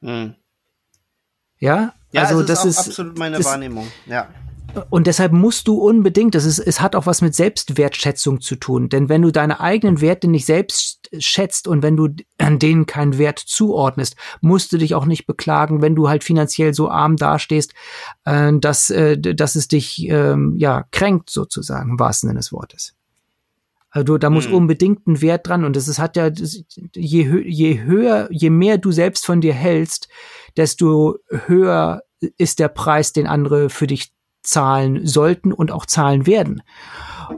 Mhm. Ja, ja, also, also das ist absolut meine das, Wahrnehmung. Ja. Und deshalb musst du unbedingt, das ist, es hat auch was mit Selbstwertschätzung zu tun. Denn wenn du deine eigenen Werte nicht selbst schätzt und wenn du an denen keinen Wert zuordnest, musst du dich auch nicht beklagen, wenn du halt finanziell so arm dastehst, äh, dass, äh, dass es dich äh, ja kränkt sozusagen, im wahrsten Sinne des Wortes. Also da muss mhm. unbedingt ein Wert dran und es hat ja, je, je höher, je mehr du selbst von dir hältst, desto höher ist der Preis, den andere für dich zahlen sollten und auch zahlen werden.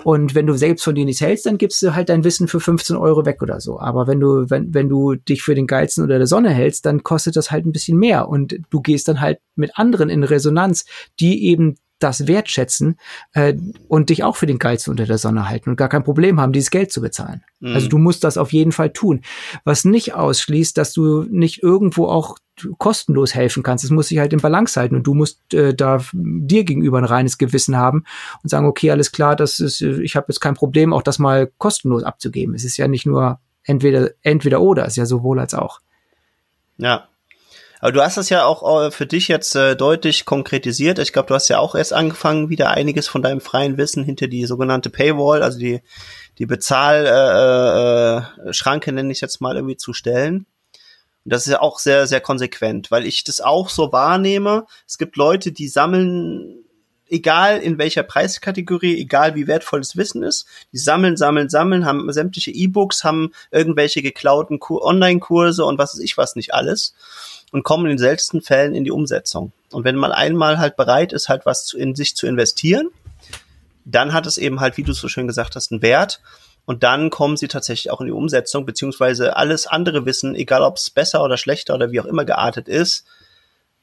Und wenn du selbst von dir nichts hältst, dann gibst du halt dein Wissen für 15 Euro weg oder so. Aber wenn du, wenn, wenn du dich für den Geilsten oder der Sonne hältst, dann kostet das halt ein bisschen mehr. Und du gehst dann halt mit anderen in Resonanz, die eben das wertschätzen äh, und dich auch für den Geilsten unter der Sonne halten und gar kein Problem haben, dieses Geld zu bezahlen. Mhm. Also du musst das auf jeden Fall tun. Was nicht ausschließt, dass du nicht irgendwo auch kostenlos helfen kannst. Es muss sich halt in Balance halten und du musst äh, da dir gegenüber ein reines Gewissen haben und sagen, okay, alles klar, das ist, ich habe jetzt kein Problem, auch das mal kostenlos abzugeben. Es ist ja nicht nur entweder entweder oder, es ist ja sowohl als auch. Ja, aber du hast das ja auch äh, für dich jetzt äh, deutlich konkretisiert. Ich glaube, du hast ja auch erst angefangen, wieder einiges von deinem freien Wissen hinter die sogenannte Paywall, also die, die Bezahlschranke, äh, äh, nenne ich jetzt mal, irgendwie zu stellen. Und das ist ja auch sehr, sehr konsequent, weil ich das auch so wahrnehme. Es gibt Leute, die sammeln, egal in welcher Preiskategorie, egal wie wertvoll das Wissen ist, die sammeln, sammeln, sammeln, haben sämtliche E-Books, haben irgendwelche geklauten Online-Kurse und was weiß ich was nicht alles und kommen in den seltensten Fällen in die Umsetzung. Und wenn man einmal halt bereit ist, halt was in sich zu investieren, dann hat es eben halt, wie du so schön gesagt hast, einen Wert. Und dann kommen sie tatsächlich auch in die Umsetzung, beziehungsweise alles andere Wissen, egal ob es besser oder schlechter oder wie auch immer geartet ist,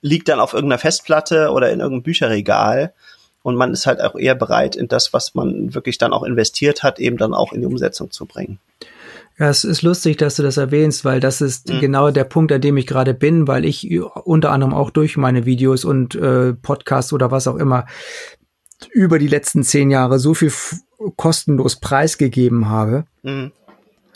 liegt dann auf irgendeiner Festplatte oder in irgendeinem Bücherregal. Und man ist halt auch eher bereit, in das, was man wirklich dann auch investiert hat, eben dann auch in die Umsetzung zu bringen. Ja, es ist lustig, dass du das erwähnst, weil das ist mhm. genau der Punkt, an dem ich gerade bin, weil ich unter anderem auch durch meine Videos und äh, Podcasts oder was auch immer über die letzten zehn Jahre so viel kostenlos preisgegeben habe, mhm.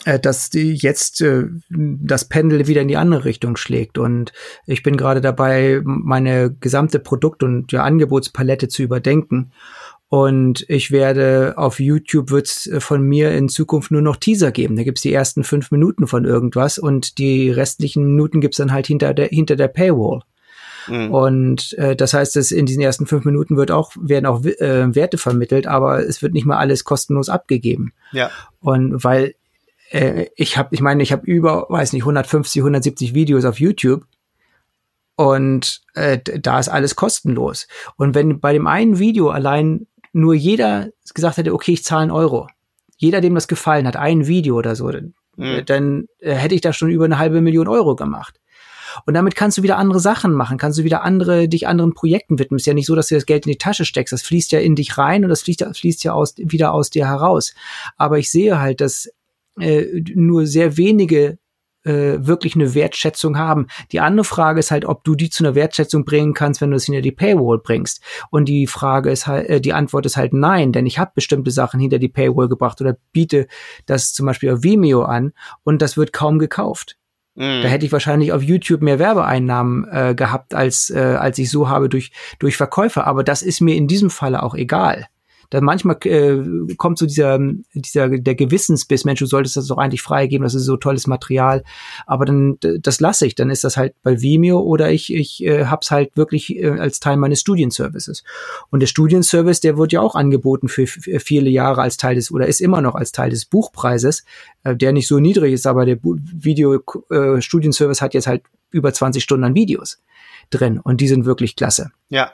äh, dass die jetzt äh, das Pendel wieder in die andere Richtung schlägt. Und ich bin gerade dabei, meine gesamte Produkt- und ja, Angebotspalette zu überdenken und ich werde auf YouTube wird's äh, von mir in Zukunft nur noch Teaser geben. Da gibt's die ersten fünf Minuten von irgendwas und die restlichen Minuten gibt's dann halt hinter der, hinter der Paywall. Mhm. Und äh, das heißt, dass in diesen ersten fünf Minuten wird auch, werden auch äh, Werte vermittelt, aber es wird nicht mal alles kostenlos abgegeben. Ja. Und weil äh, ich habe, ich meine, ich habe über, weiß nicht, 150, 170 Videos auf YouTube und äh, da ist alles kostenlos. Und wenn bei dem einen Video allein nur jeder gesagt hätte, okay, ich zahle einen Euro, jeder, dem das gefallen hat, ein Video oder so, dann, mhm. dann äh, hätte ich da schon über eine halbe Million Euro gemacht. Und damit kannst du wieder andere Sachen machen, kannst du wieder andere, dich anderen Projekten widmen. Ist ja nicht so, dass du das Geld in die Tasche steckst. Das fließt ja in dich rein und das fließt, fließt ja aus, wieder aus dir heraus. Aber ich sehe halt, dass äh, nur sehr wenige äh, wirklich eine Wertschätzung haben. Die andere Frage ist halt, ob du die zu einer Wertschätzung bringen kannst, wenn du es hinter die Paywall bringst. Und die Frage ist halt, äh, die Antwort ist halt nein, denn ich habe bestimmte Sachen hinter die Paywall gebracht oder biete das zum Beispiel auf Vimeo an und das wird kaum gekauft. Mhm. Da hätte ich wahrscheinlich auf YouTube mehr Werbeeinnahmen äh, gehabt, als, äh, als ich so habe durch, durch Verkäufer. Aber das ist mir in diesem Falle auch egal da manchmal äh, kommt so dieser, dieser, der Gewissensbiss, Mensch, du solltest das doch eigentlich freigeben, das ist so tolles Material, aber dann, das lasse ich, dann ist das halt bei Vimeo oder ich, ich äh, hab's halt wirklich äh, als Teil meines Studienservices. Und der Studienservice, der wird ja auch angeboten für viele Jahre als Teil des, oder ist immer noch als Teil des Buchpreises, äh, der nicht so niedrig ist, aber der Video-Studienservice äh, hat jetzt halt über 20 Stunden an Videos drin und die sind wirklich klasse. Ja.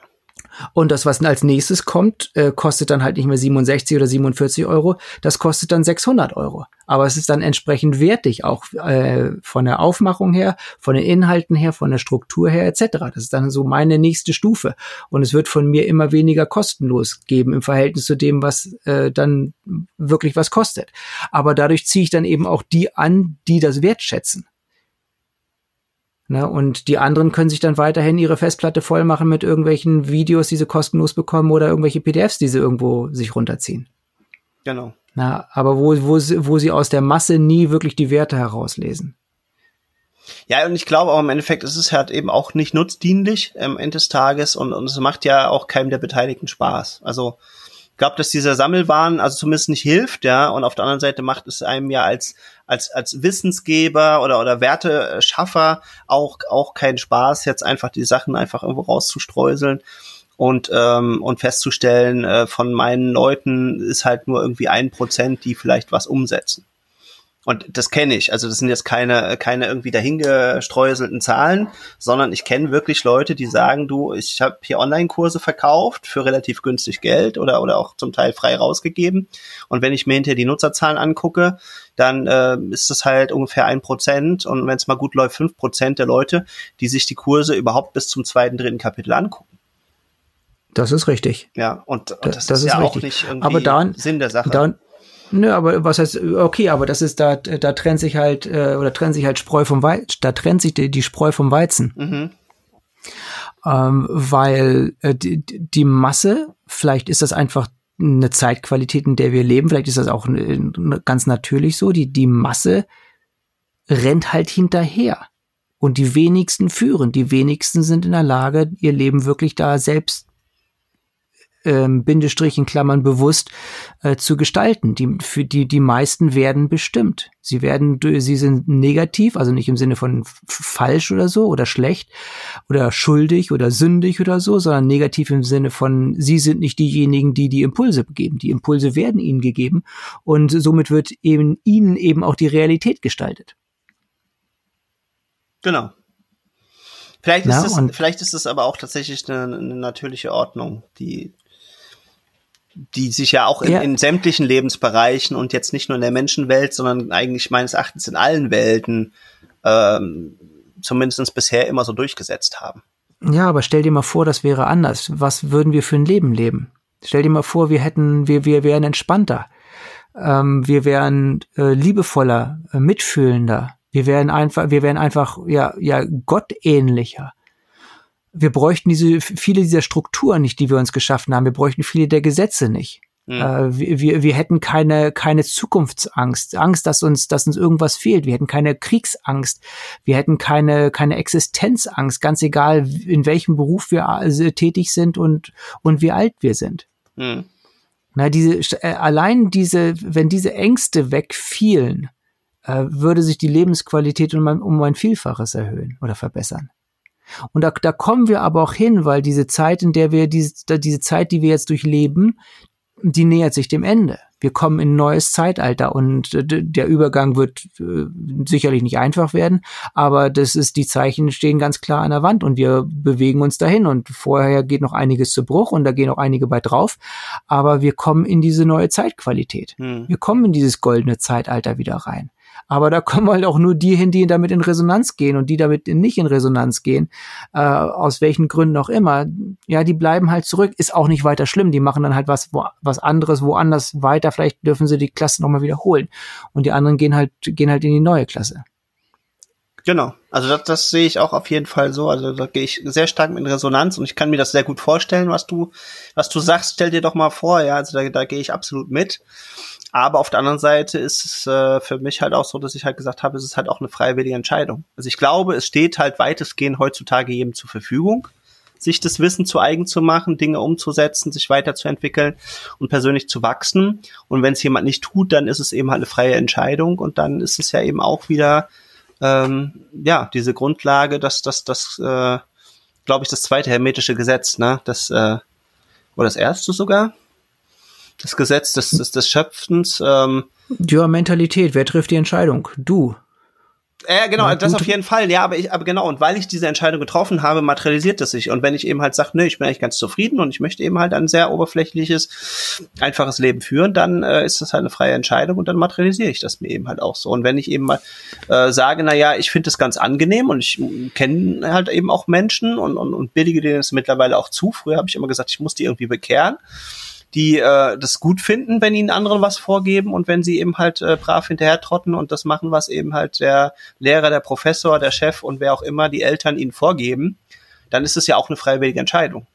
Und das, was als nächstes kommt, äh, kostet dann halt nicht mehr 67 oder 47 Euro, das kostet dann 600 Euro. Aber es ist dann entsprechend wertig, auch äh, von der Aufmachung her, von den Inhalten her, von der Struktur her etc. Das ist dann so meine nächste Stufe. Und es wird von mir immer weniger kostenlos geben im Verhältnis zu dem, was äh, dann wirklich was kostet. Aber dadurch ziehe ich dann eben auch die an, die das wertschätzen. Ne? Und die anderen können sich dann weiterhin ihre Festplatte voll machen mit irgendwelchen Videos, die sie kostenlos bekommen oder irgendwelche PDFs, die sie irgendwo sich runterziehen. Genau. Na, aber wo, wo, wo sie aus der Masse nie wirklich die Werte herauslesen. Ja, und ich glaube auch im Endeffekt ist es halt eben auch nicht nutzdienlich am Ende des Tages und, und es macht ja auch keinem der Beteiligten Spaß. Also glaube, dass dieser Sammelwahn also zumindest nicht hilft, ja, und auf der anderen Seite macht es einem ja als als als Wissensgeber oder oder Werteschaffer auch auch keinen Spaß, jetzt einfach die Sachen einfach irgendwo rauszustreuseln. und, ähm, und festzustellen, äh, von meinen Leuten ist halt nur irgendwie ein Prozent, die vielleicht was umsetzen. Und das kenne ich. Also das sind jetzt keine, keine irgendwie dahingestreuselten Zahlen, sondern ich kenne wirklich Leute, die sagen, du, ich habe hier Online-Kurse verkauft für relativ günstig Geld oder, oder auch zum Teil frei rausgegeben. Und wenn ich mir hinterher die Nutzerzahlen angucke, dann äh, ist das halt ungefähr ein Prozent und wenn es mal gut läuft, fünf Prozent der Leute, die sich die Kurse überhaupt bis zum zweiten, dritten Kapitel angucken. Das ist richtig. Ja, und, und das, das, ist, ist ja richtig. auch nicht irgendwie Aber daran, Sinn der Sache. Daran, Nö, aber was heißt, okay, aber das ist, da, da trennt sich halt, äh, oder trennt sich halt Spreu vom Weizen, da trennt sich die, die Spreu vom Weizen. Mhm. Ähm, weil äh, die, die Masse, vielleicht ist das einfach eine Zeitqualität, in der wir leben, vielleicht ist das auch ganz natürlich so, die, die Masse rennt halt hinterher. Und die wenigsten führen, die wenigsten sind in der Lage, ihr Leben wirklich da selbst ähm, Bindestrich in Klammern bewusst äh, zu gestalten. Die, für die, die meisten werden bestimmt. Sie werden, sie sind negativ, also nicht im Sinne von falsch oder so oder schlecht oder schuldig oder sündig oder so, sondern negativ im Sinne von, sie sind nicht diejenigen, die die Impulse geben. Die Impulse werden ihnen gegeben und somit wird eben ihnen eben auch die Realität gestaltet. Genau. Vielleicht ist, es, vielleicht ist es aber auch tatsächlich eine, eine natürliche Ordnung, die die sich ja auch in, ja. in, sämtlichen Lebensbereichen und jetzt nicht nur in der Menschenwelt, sondern eigentlich meines Erachtens in allen Welten ähm, zumindest bisher immer so durchgesetzt haben. Ja, aber stell dir mal vor, das wäre anders. Was würden wir für ein Leben leben? Stell dir mal vor, wir hätten, wir, wir wären entspannter. Ähm, wir wären äh, liebevoller, äh, mitfühlender. Wir wären einfach, wir wären einfach, ja, ja, gottähnlicher wir bräuchten diese viele dieser Strukturen nicht, die wir uns geschaffen haben. Wir bräuchten viele der Gesetze nicht. Mhm. Äh, wir, wir hätten keine, keine Zukunftsangst, Angst, dass uns, dass uns irgendwas fehlt. Wir hätten keine Kriegsangst. Wir hätten keine, keine Existenzangst, ganz egal, in welchem Beruf wir also tätig sind und, und wie alt wir sind. Mhm. Na, diese, äh, allein diese, wenn diese Ängste wegfielen, äh, würde sich die Lebensqualität um ein, um ein Vielfaches erhöhen oder verbessern. Und da, da kommen wir aber auch hin, weil diese Zeit, in der wir diese, diese Zeit, die wir jetzt durchleben, die nähert sich dem Ende. Wir kommen in ein neues Zeitalter und der Übergang wird äh, sicherlich nicht einfach werden, aber das ist, die Zeichen stehen ganz klar an der Wand und wir bewegen uns dahin und vorher geht noch einiges zu Bruch und da gehen auch einige bei drauf, aber wir kommen in diese neue Zeitqualität. Hm. Wir kommen in dieses goldene Zeitalter wieder rein. Aber da kommen halt auch nur die hin, die damit in Resonanz gehen und die damit nicht in Resonanz gehen, äh, aus welchen Gründen auch immer. Ja, die bleiben halt zurück. Ist auch nicht weiter schlimm. Die machen dann halt was, wo, was anderes, woanders weiter. Vielleicht dürfen sie die Klasse nochmal wiederholen. Und die anderen gehen halt, gehen halt in die neue Klasse. Genau. Also das, das sehe ich auch auf jeden Fall so. Also da gehe ich sehr stark mit Resonanz und ich kann mir das sehr gut vorstellen, was du, was du sagst. Stell dir doch mal vor, ja, also da, da gehe ich absolut mit. Aber auf der anderen Seite ist es äh, für mich halt auch so, dass ich halt gesagt habe, es ist halt auch eine freiwillige Entscheidung. Also ich glaube, es steht halt weitestgehend heutzutage jedem zur Verfügung, sich das Wissen zu eigen zu machen, Dinge umzusetzen, sich weiterzuentwickeln und persönlich zu wachsen. Und wenn es jemand nicht tut, dann ist es eben halt eine freie Entscheidung und dann ist es ja eben auch wieder ähm, ja diese Grundlage, dass das das äh, glaube ich das zweite hermetische Gesetz, ne, das äh, oder das erste sogar, das Gesetz des, des, des Schöpfens. Ähm, ja, Mentalität. Wer trifft die Entscheidung? Du. Ja, genau, ja, das auf jeden Fall. Ja, aber ich, aber genau, und weil ich diese Entscheidung getroffen habe, materialisiert es sich. Und wenn ich eben halt sage, nö, ich bin eigentlich ganz zufrieden und ich möchte eben halt ein sehr oberflächliches, einfaches Leben führen, dann äh, ist das halt eine freie Entscheidung und dann materialisiere ich das mir eben halt auch so. Und wenn ich eben mal äh, sage, na ja, ich finde es ganz angenehm und ich kenne halt eben auch Menschen und, und, und billige denen es mittlerweile auch zu. Früher habe ich immer gesagt, ich muss die irgendwie bekehren die äh, das gut finden, wenn ihnen anderen was vorgeben und wenn sie eben halt äh, brav hinterher trotten und das machen, was eben halt der Lehrer, der Professor, der Chef und wer auch immer die Eltern ihnen vorgeben, dann ist es ja auch eine freiwillige Entscheidung.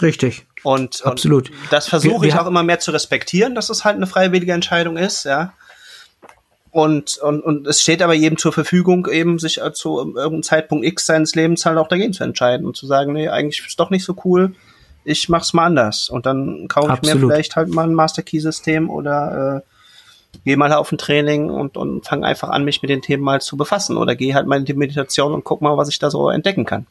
Richtig. Und, absolut. Und das versuche ich auch immer mehr zu respektieren, dass es halt eine freiwillige Entscheidung ist, ja. Und, und, und es steht aber jedem zur Verfügung, eben sich zu irgendeinem Zeitpunkt X seines Lebens halt auch dagegen zu entscheiden und zu sagen, nee, eigentlich ist es doch nicht so cool ich mach's mal anders. Und dann kaufe ich mir vielleicht halt mal ein Master Key System oder äh, gehe mal auf ein Training und, und fange einfach an, mich mit den Themen mal zu befassen. Oder gehe halt mal in die Meditation und guck mal, was ich da so entdecken kann.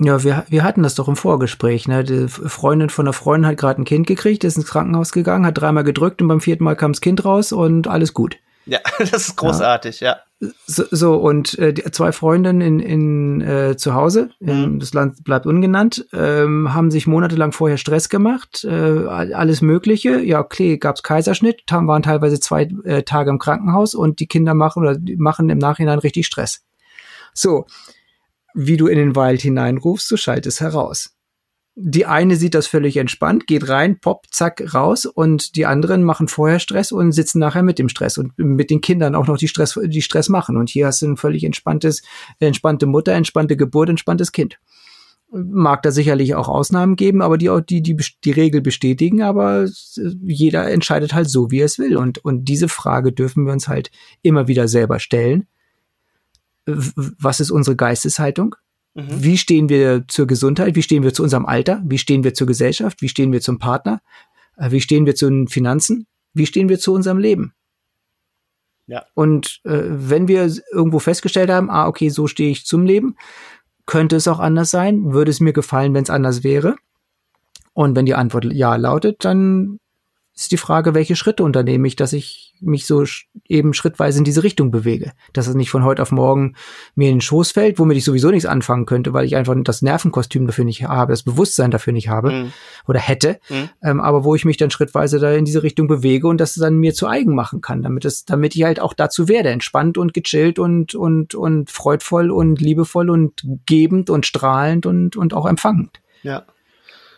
Ja, wir, wir hatten das doch im Vorgespräch. Ne? Die Freundin von einer Freundin hat gerade ein Kind gekriegt, ist ins Krankenhaus gegangen, hat dreimal gedrückt und beim vierten Mal kam das Kind raus und alles gut. Ja, das ist großartig, ja. ja. So, so, und äh, die zwei Freundinnen in, in äh, zu Hause, mhm. das Land bleibt ungenannt, ähm, haben sich monatelang vorher Stress gemacht, äh, alles Mögliche. Ja, okay, gab's Kaiserschnitt, waren teilweise zwei äh, Tage im Krankenhaus und die Kinder machen oder machen im Nachhinein richtig Stress. So, wie du in den Wald hineinrufst, du schaltest heraus. Die eine sieht das völlig entspannt, geht rein, pop, zack, raus und die anderen machen vorher Stress und sitzen nachher mit dem Stress und mit den Kindern auch noch die Stress, die Stress machen. Und hier hast du ein völlig entspanntes, entspannte Mutter, entspannte Geburt, entspanntes Kind. Mag da sicherlich auch Ausnahmen geben, aber die, die, die, die Regel bestätigen, aber jeder entscheidet halt so, wie er es will. Und, und diese Frage dürfen wir uns halt immer wieder selber stellen was ist unsere Geisteshaltung? Mhm. Wie stehen wir zur Gesundheit? Wie stehen wir zu unserem Alter? Wie stehen wir zur Gesellschaft? Wie stehen wir zum Partner? Äh, wie stehen wir zu den Finanzen? Wie stehen wir zu unserem Leben? Ja. Und äh, wenn wir irgendwo festgestellt haben, ah, okay, so stehe ich zum Leben, könnte es auch anders sein? Würde es mir gefallen, wenn es anders wäre? Und wenn die Antwort ja lautet, dann ist die Frage, welche Schritte unternehme ich, dass ich mich so eben schrittweise in diese Richtung bewege. Dass es nicht von heute auf morgen mir in den Schoß fällt, womit ich sowieso nichts anfangen könnte, weil ich einfach das Nervenkostüm dafür nicht habe, das Bewusstsein dafür nicht habe mhm. oder hätte. Mhm. Ähm, aber wo ich mich dann schrittweise da in diese Richtung bewege und das dann mir zu eigen machen kann, damit es, damit ich halt auch dazu werde, entspannt und gechillt und, und, und freudvoll und liebevoll und gebend und strahlend und, und auch empfangend. Ja.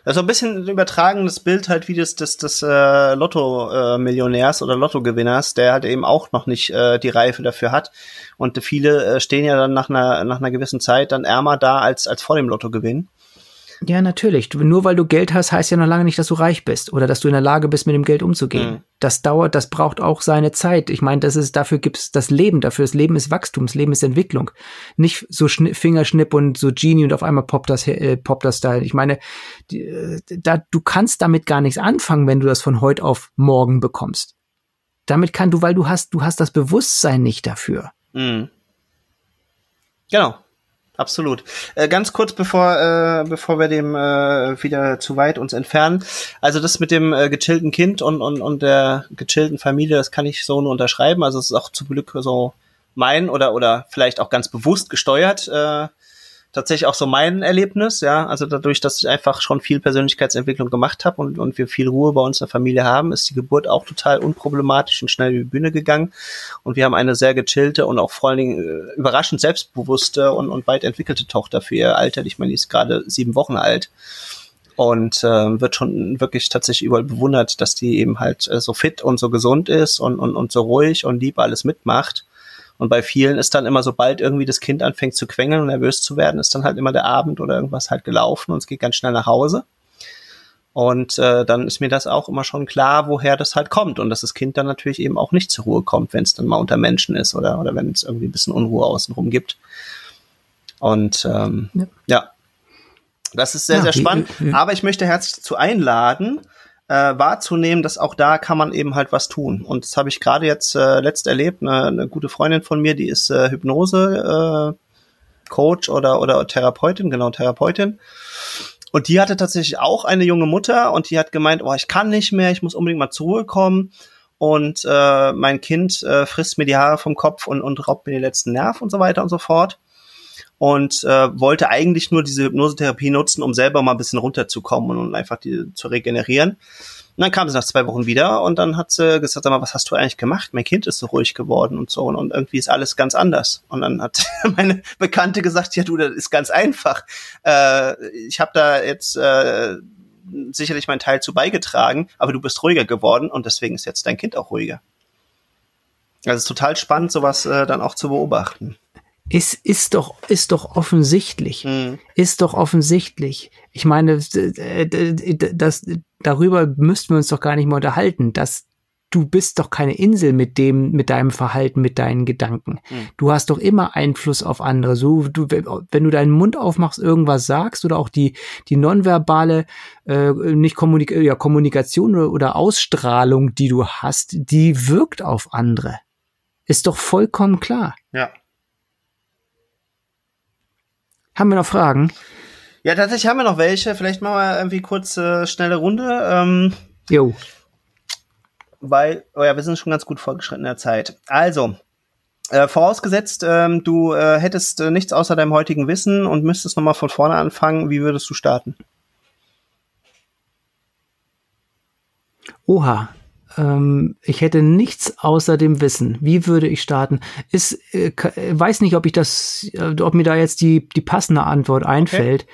Also ein bisschen übertragenes Bild halt wie das des, des äh, Lotto-Millionärs äh, oder Lottogewinners, der halt eben auch noch nicht äh, die Reife dafür hat. Und viele äh, stehen ja dann nach einer, nach einer gewissen Zeit dann ärmer da als, als vor dem Lottogewinn. Ja, natürlich. Nur weil du Geld hast, heißt ja noch lange nicht, dass du reich bist oder dass du in der Lage bist, mit dem Geld umzugehen. Mhm. Das dauert, das braucht auch seine Zeit. Ich meine, das ist, dafür gibt's das Leben dafür. Das Leben ist Wachstum, das Leben ist Entwicklung. Nicht so Schni Fingerschnipp und so Genie und auf einmal poppt das, äh, poppt das da. Ich meine, äh, da, du kannst damit gar nichts anfangen, wenn du das von heute auf morgen bekommst. Damit kann du, weil du hast, du hast das Bewusstsein nicht dafür. Mhm. Genau absolut. Äh, ganz kurz bevor äh, bevor wir dem äh, wieder zu weit uns entfernen. Also das mit dem äh, gechillten Kind und und und der gechillten Familie, das kann ich so nur unterschreiben. Also es ist auch zum Glück so mein oder oder vielleicht auch ganz bewusst gesteuert. Äh, tatsächlich auch so mein Erlebnis, ja. Also dadurch, dass ich einfach schon viel Persönlichkeitsentwicklung gemacht habe und, und wir viel Ruhe bei uns in der Familie haben, ist die Geburt auch total unproblematisch und schnell über die Bühne gegangen. Und wir haben eine sehr gechillte und auch vor allen Dingen äh, überraschend selbstbewusste und, und weit entwickelte Tochter für ihr Alter. Ich meine, die ist gerade sieben Wochen alt und äh, wird schon wirklich tatsächlich überall bewundert, dass die eben halt äh, so fit und so gesund ist und, und, und so ruhig und lieb alles mitmacht. Und bei vielen ist dann immer, sobald irgendwie das Kind anfängt zu quengeln und nervös zu werden, ist dann halt immer der Abend oder irgendwas halt gelaufen und es geht ganz schnell nach Hause. Und äh, dann ist mir das auch immer schon klar, woher das halt kommt und dass das Kind dann natürlich eben auch nicht zur Ruhe kommt, wenn es dann mal unter Menschen ist oder, oder wenn es irgendwie ein bisschen Unruhe außenrum gibt. Und ähm, ja. ja. das ist sehr, ja, sehr spannend. Wie, Aber ich möchte herzlich dazu einladen, äh, wahrzunehmen, dass auch da kann man eben halt was tun. Und das habe ich gerade jetzt äh, letzt erlebt. Eine, eine gute Freundin von mir, die ist äh, Hypnose äh, Coach oder oder Therapeutin, genau Therapeutin. Und die hatte tatsächlich auch eine junge Mutter und die hat gemeint, oh, ich kann nicht mehr, ich muss unbedingt mal zur Ruhe kommen. Und äh, mein Kind äh, frisst mir die Haare vom Kopf und, und raubt mir den letzten Nerv und so weiter und so fort und äh, wollte eigentlich nur diese Hypnosetherapie nutzen, um selber mal ein bisschen runterzukommen und einfach die zu regenerieren. Und dann kam sie nach zwei Wochen wieder und dann hat sie gesagt, sag mal, was hast du eigentlich gemacht? Mein Kind ist so ruhig geworden und so und, und irgendwie ist alles ganz anders. Und dann hat meine Bekannte gesagt, ja du, das ist ganz einfach. Äh, ich habe da jetzt äh, sicherlich meinen Teil zu beigetragen, aber du bist ruhiger geworden und deswegen ist jetzt dein Kind auch ruhiger. Also es ist total spannend, sowas äh, dann auch zu beobachten. Ist, ist doch, ist doch offensichtlich. Mhm. Ist doch offensichtlich. Ich meine, das, darüber müssten wir uns doch gar nicht mehr unterhalten, dass du bist doch keine Insel mit dem, mit deinem Verhalten, mit deinen Gedanken. Mhm. Du hast doch immer Einfluss auf andere. So, du, wenn du deinen Mund aufmachst, irgendwas sagst oder auch die, die nonverbale, äh, nicht Kommunik ja, Kommunikation oder, oder Ausstrahlung, die du hast, die wirkt auf andere. Ist doch vollkommen klar. Ja. Haben wir noch Fragen? Ja, tatsächlich haben wir noch welche. Vielleicht machen wir irgendwie kurz äh, schnelle Runde. Ähm, jo. Weil, oh ja, wir sind schon ganz gut vorgeschritten in der Zeit. Also, äh, vorausgesetzt, ähm, du äh, hättest äh, nichts außer deinem heutigen Wissen und müsstest nochmal von vorne anfangen, wie würdest du starten? Oha. Ähm, ich hätte nichts außer dem Wissen. Wie würde ich starten? Ist, äh, weiß nicht, ob ich das, äh, ob mir da jetzt die, die passende Antwort einfällt. Okay.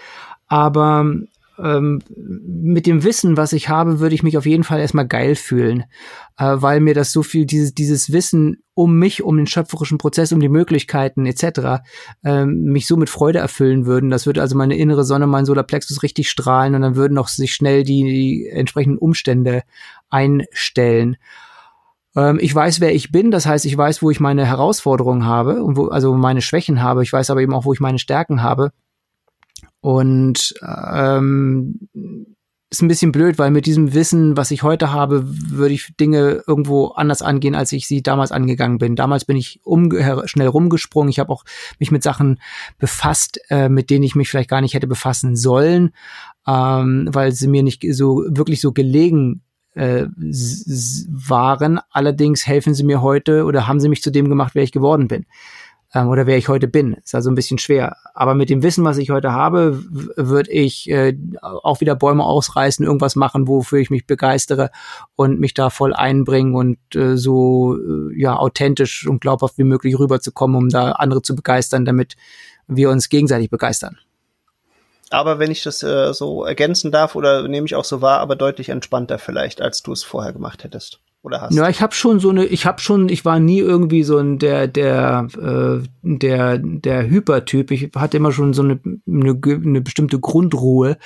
Aber ähm, mit dem Wissen, was ich habe, würde ich mich auf jeden Fall erstmal geil fühlen, äh, weil mir das so viel, dieses, dieses Wissen um mich, um den schöpferischen Prozess, um die Möglichkeiten etc. Ähm, mich so mit Freude erfüllen würden. Das würde also meine innere Sonne, mein Solarplexus richtig strahlen und dann würden auch sich schnell die, die entsprechenden Umstände einstellen ähm, ich weiß, wer ich bin, das heißt, ich weiß, wo ich meine Herausforderungen habe und wo, also meine Schwächen habe. Ich weiß aber eben auch, wo ich meine Stärken habe. Und ähm, ist ein bisschen blöd, weil mit diesem Wissen, was ich heute habe, würde ich Dinge irgendwo anders angehen, als ich sie damals angegangen bin. Damals bin ich schnell rumgesprungen. Ich habe auch mich mit Sachen befasst, äh, mit denen ich mich vielleicht gar nicht hätte befassen sollen, ähm, weil sie mir nicht so wirklich so gelegen äh, waren. Allerdings helfen sie mir heute oder haben sie mich zu dem gemacht, wer ich geworden bin ähm, oder wer ich heute bin. Ist also ein bisschen schwer. Aber mit dem Wissen, was ich heute habe, würde ich äh, auch wieder Bäume ausreißen, irgendwas machen, wofür ich mich begeistere und mich da voll einbringen und äh, so äh, ja authentisch und glaubhaft wie möglich rüberzukommen, um da andere zu begeistern, damit wir uns gegenseitig begeistern. Aber wenn ich das äh, so ergänzen darf oder nehme ich auch so wahr, aber deutlich entspannter vielleicht, als du es vorher gemacht hättest oder hast? Ja, ich habe schon so eine, ich habe schon, ich war nie irgendwie so ein der der äh, der der Hypertyp. Ich hatte immer schon so eine eine, eine bestimmte Grundruhe.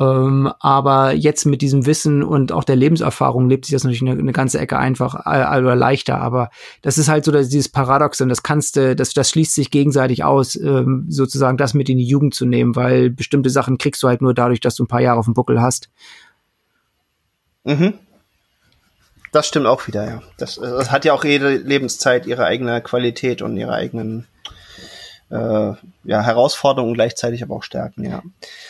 Ähm, aber jetzt mit diesem Wissen und auch der Lebenserfahrung lebt sich das natürlich eine, eine ganze Ecke einfach äh, oder leichter. Aber das ist halt so dass dieses Paradoxon, das kannst du, das, das schließt sich gegenseitig aus, ähm, sozusagen das mit in die Jugend zu nehmen, weil bestimmte Sachen kriegst du halt nur dadurch, dass du ein paar Jahre auf dem Buckel hast. Mhm. Das stimmt auch wieder, ja. Das, das hat ja auch jede Lebenszeit ihre eigene Qualität und ihre eigenen äh, ja, Herausforderungen gleichzeitig aber auch Stärken, ja.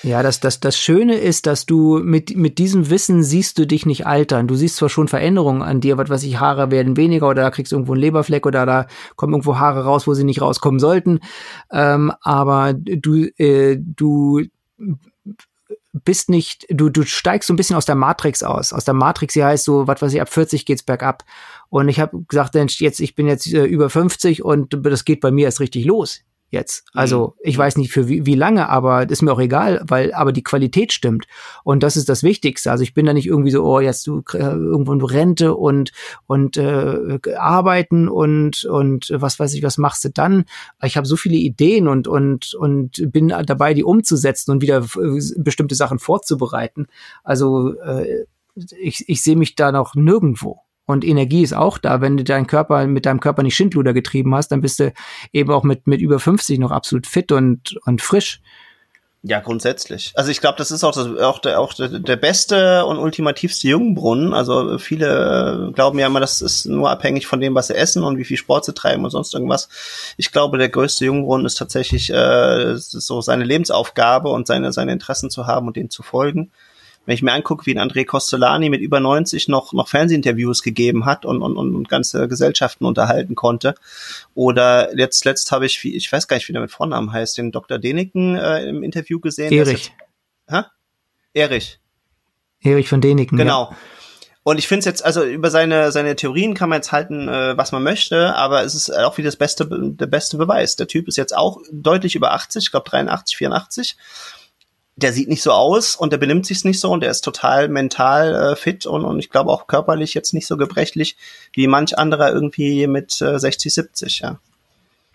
Ja, das, das, das Schöne ist, dass du mit, mit diesem Wissen siehst du dich nicht altern. Du siehst zwar schon Veränderungen an dir, was weiß ich, Haare werden weniger oder da kriegst du irgendwo einen Leberfleck oder da kommen irgendwo Haare raus, wo sie nicht rauskommen sollten. Ähm, aber du, äh, du bist nicht, du, du steigst so ein bisschen aus der Matrix aus. Aus der Matrix, die heißt so, was weiß ich, ab 40 geht's bergab. Und ich habe gesagt, jetzt, ich bin jetzt äh, über 50 und das geht bei mir erst richtig los jetzt. Also mhm. ich weiß nicht für wie, wie lange, aber ist mir auch egal, weil aber die Qualität stimmt. Und das ist das Wichtigste. Also ich bin da nicht irgendwie so, oh, jetzt du äh, irgendwo in Rente und und äh, arbeiten und und was weiß ich, was machst du dann? Ich habe so viele Ideen und und und bin dabei, die umzusetzen und wieder äh, bestimmte Sachen vorzubereiten. Also äh, ich, ich sehe mich da noch nirgendwo. Und Energie ist auch da. Wenn du deinen Körper mit deinem Körper nicht Schindluder getrieben hast, dann bist du eben auch mit, mit über 50 noch absolut fit und, und frisch. Ja, grundsätzlich. Also ich glaube, das ist auch, das, auch, der, auch der, der beste und ultimativste Jungbrunnen. Also viele glauben ja immer, das ist nur abhängig von dem, was sie essen und wie viel Sport sie treiben und sonst irgendwas. Ich glaube, der größte Jungbrunnen ist tatsächlich äh, so seine Lebensaufgabe und seine, seine Interessen zu haben und denen zu folgen wenn ich mir angucke, wie ein André Costolani mit über 90 noch, noch Fernsehinterviews gegeben hat und, und, und ganze Gesellschaften unterhalten konnte. Oder jetzt letzt habe ich, ich weiß gar nicht, wie der mit Vornamen heißt, den Dr. Deniken äh, im Interview gesehen. Erich. Hä? Erich. Erich von Deniken. Genau. Ja. Und ich finde es jetzt, also über seine, seine Theorien kann man jetzt halten, äh, was man möchte, aber es ist auch wie das beste, der beste Beweis. Der Typ ist jetzt auch deutlich über 80, ich glaube 83, 84 der sieht nicht so aus und der benimmt sich nicht so und der ist total mental äh, fit und, und ich glaube auch körperlich jetzt nicht so gebrechlich wie manch anderer irgendwie mit äh, 60, 70, ja.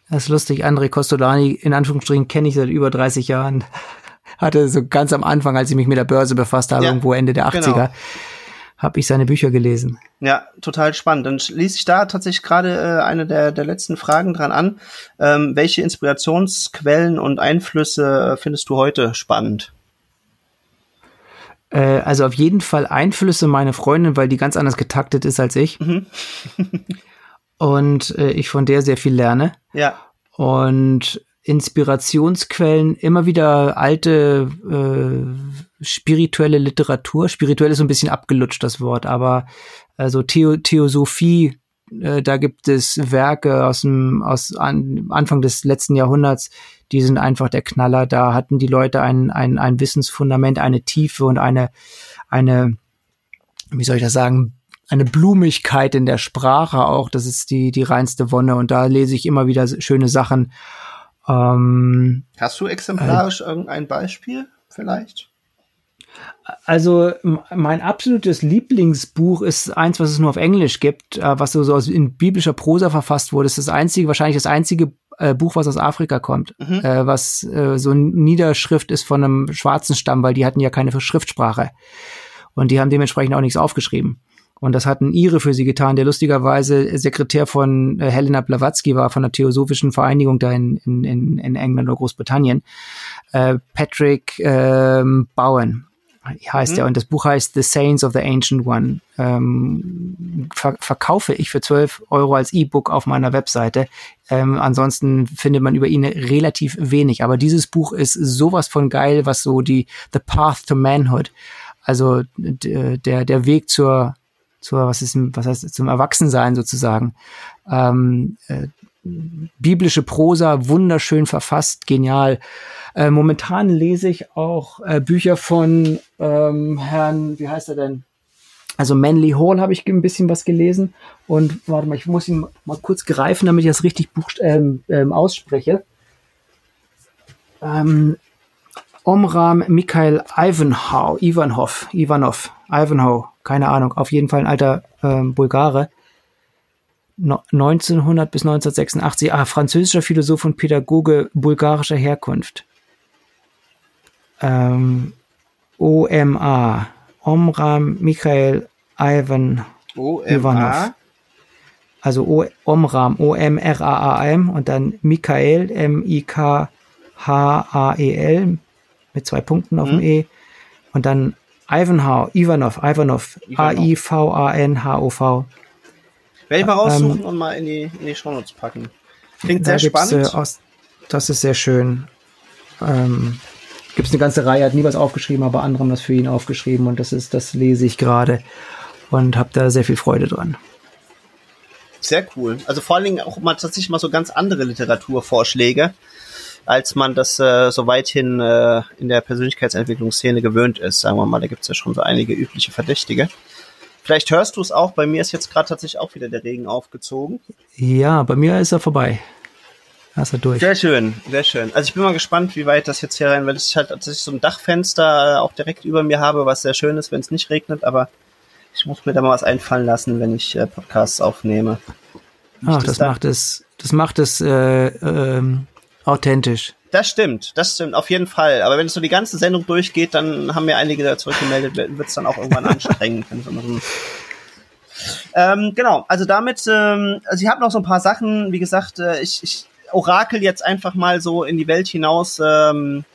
Das ist lustig, André Costolani, in Anführungsstrichen, kenne ich seit über 30 Jahren. Hatte so ganz am Anfang, als ich mich mit der Börse befasst habe, ja, irgendwo Ende der 80er. Genau habe ich seine Bücher gelesen. Ja, total spannend. Dann schließe ich da tatsächlich gerade äh, eine der, der letzten Fragen dran an. Ähm, welche Inspirationsquellen und Einflüsse äh, findest du heute spannend? Äh, also auf jeden Fall Einflüsse meine Freundin, weil die ganz anders getaktet ist als ich. Mhm. und äh, ich von der sehr viel lerne. Ja. Und Inspirationsquellen immer wieder alte äh, spirituelle Literatur. Spirituell ist so ein bisschen abgelutscht das Wort, aber also Theo Theosophie, äh, da gibt es Werke aus dem aus an, Anfang des letzten Jahrhunderts, die sind einfach der Knaller. Da hatten die Leute ein, ein, ein Wissensfundament, eine Tiefe und eine eine wie soll ich das sagen, eine Blumigkeit in der Sprache auch. Das ist die, die reinste Wonne. Und da lese ich immer wieder schöne Sachen. Ähm, Hast du exemplarisch äh, irgendein Beispiel vielleicht? Also mein absolutes Lieblingsbuch ist eins, was es nur auf Englisch gibt, äh, was so, so in biblischer Prosa verfasst wurde. Das ist das einzige, wahrscheinlich das einzige äh, Buch, was aus Afrika kommt, mhm. äh, was so Niederschrift ist von einem schwarzen Stamm, weil die hatten ja keine Schriftsprache. Und die haben dementsprechend auch nichts aufgeschrieben. Und das hat ein Ire für sie getan, der lustigerweise Sekretär von äh, Helena Blavatsky war, von der Theosophischen Vereinigung da in, in, in England oder Großbritannien. Äh, Patrick ähm, Bowen heißt mhm. er. Und das Buch heißt The Saints of the Ancient One. Ähm, ver verkaufe ich für 12 Euro als E-Book auf meiner Webseite. Ähm, ansonsten findet man über ihn relativ wenig. Aber dieses Buch ist sowas von geil, was so die The Path to Manhood also der, der Weg zur, zur, was ist, was heißt, zum Erwachsensein sozusagen. Ähm, äh, biblische Prosa, wunderschön verfasst, genial. Äh, momentan lese ich auch äh, Bücher von ähm, Herrn, wie heißt er denn? Also Manly Hall habe ich ein bisschen was gelesen und warte mal, ich muss ihn mal kurz greifen, damit ich das richtig ähm, ähm, ausspreche. Ähm, Omram Mikhail Ivanhow, Ivanov, Ivanov, Ivanhow, keine Ahnung, auf jeden Fall ein alter ähm, Bulgare. No, 1900 bis 1986, ah, französischer Philosoph und Pädagoge bulgarischer Herkunft. Ähm, OMA, Omram Mikhail Ivan, Ivanov. Also o, Omram, O-M-R-A-A-M und dann Mikhail, M-I-K-H-A-E-L, mit zwei Punkten auf mhm. dem E. Und dann Ivanhoe, Ivanov, Ivanov, A-I-V-A-N-H-O-V. Werde ich mal raussuchen ähm, und mal in die, in die Shownotes packen. Klingt sehr spannend. Äh, aus, das ist sehr schön. Ähm, Gibt es eine ganze Reihe, hat nie was aufgeschrieben, aber andere haben das für ihn aufgeschrieben und das ist, das lese ich gerade und habe da sehr viel Freude dran. Sehr cool. Also vor allen Dingen auch mal tatsächlich mal so ganz andere Literaturvorschläge als man das äh, so weithin äh, in der Persönlichkeitsentwicklungsszene gewöhnt ist. Sagen wir mal, da gibt es ja schon so einige übliche Verdächtige. Vielleicht hörst du es auch, bei mir ist jetzt gerade tatsächlich auch wieder der Regen aufgezogen. Ja, bei mir ist er vorbei. Ist er durch. Sehr schön, sehr schön. Also ich bin mal gespannt, wie weit das jetzt hier rein, weil es halt tatsächlich so ein Dachfenster äh, auch direkt über mir habe, was sehr schön ist, wenn es nicht regnet, aber ich muss mir da mal was einfallen lassen, wenn ich äh, Podcasts aufnehme. Ach, das, das macht es, das macht es äh, ähm, authentisch. Das stimmt, das stimmt, auf jeden Fall. Aber wenn es so die ganze Sendung durchgeht, dann haben mir einige da zurückgemeldet, wird es dann auch irgendwann anstrengend. ähm, genau, also damit, ähm, also ich habe noch so ein paar Sachen, wie gesagt, äh, ich, ich orakel jetzt einfach mal so in die Welt hinaus, ähm,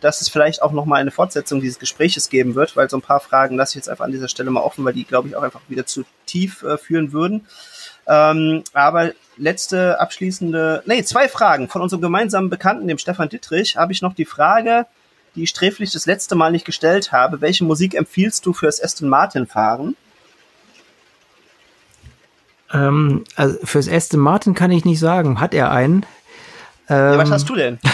dass es vielleicht auch noch mal eine Fortsetzung dieses Gespräches geben wird, weil so ein paar Fragen lasse ich jetzt einfach an dieser Stelle mal offen, weil die, glaube ich, auch einfach wieder zu tief äh, führen würden. Ähm, aber letzte abschließende, nee, zwei Fragen von unserem gemeinsamen Bekannten, dem Stefan Dittrich, habe ich noch die Frage, die ich sträflich das letzte Mal nicht gestellt habe. Welche Musik empfiehlst du fürs Aston Martin fahren? Ähm, also fürs Aston Martin kann ich nicht sagen. Hat er einen? Ähm, ja, was hast du denn?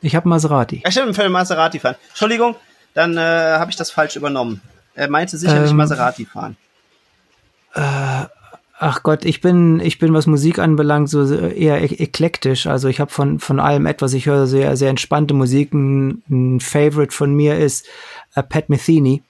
Ich habe Maserati. Ja, stimmt, für den Maserati fahren. Entschuldigung, dann äh, habe ich das falsch übernommen. Er meinte sicherlich ähm, Maserati fahren. Äh, Ach Gott, ich bin, ich bin, was Musik anbelangt, so eher eklektisch. Also ich habe von, von allem etwas. Ich höre sehr, sehr entspannte Musik. Ein, ein Favorite von mir ist uh, Pat Metheny.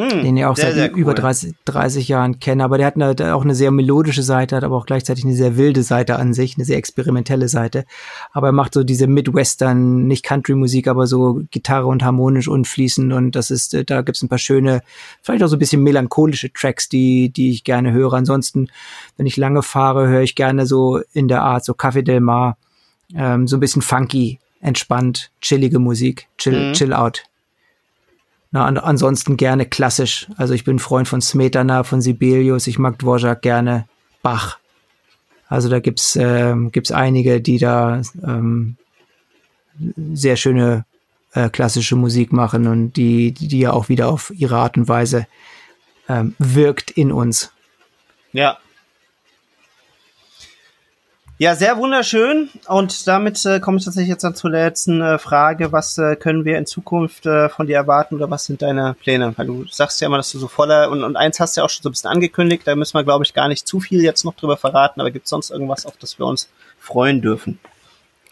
Mm, den ich auch sehr, seit sehr über 30, 30 Jahren kenne. Aber der hat eine, auch eine sehr melodische Seite, hat aber auch gleichzeitig eine sehr wilde Seite an sich, eine sehr experimentelle Seite. Aber er macht so diese Midwestern, nicht Country-Musik, aber so Gitarre und harmonisch und fließend. Und das ist, äh, da gibt's ein paar schöne, vielleicht auch so ein bisschen melancholische Tracks, die, die ich gerne höre. Ansonsten, wenn ich lange fahre, höre ich gerne so in der Art, so Café del Mar, ähm, so ein bisschen funky, entspannt, chillige Musik, chill, mhm. chill out. Na, an, ansonsten gerne klassisch. Also ich bin Freund von Smetana, von Sibelius, ich mag Dvorak gerne, Bach. Also da gibt's ähm, gibt's einige, die da ähm, sehr schöne äh, klassische Musik machen und die, die ja auch wieder auf ihre Art und Weise ähm, wirkt in uns. Ja, ja, sehr wunderschön. Und damit äh, komme ich tatsächlich jetzt dann zur letzten äh, Frage. Was äh, können wir in Zukunft äh, von dir erwarten oder was sind deine Pläne? Weil du sagst ja immer, dass du so voller und, und eins hast du ja auch schon so ein bisschen angekündigt. Da müssen wir, glaube ich, gar nicht zu viel jetzt noch drüber verraten. Aber gibt es sonst irgendwas, auf das wir uns freuen dürfen?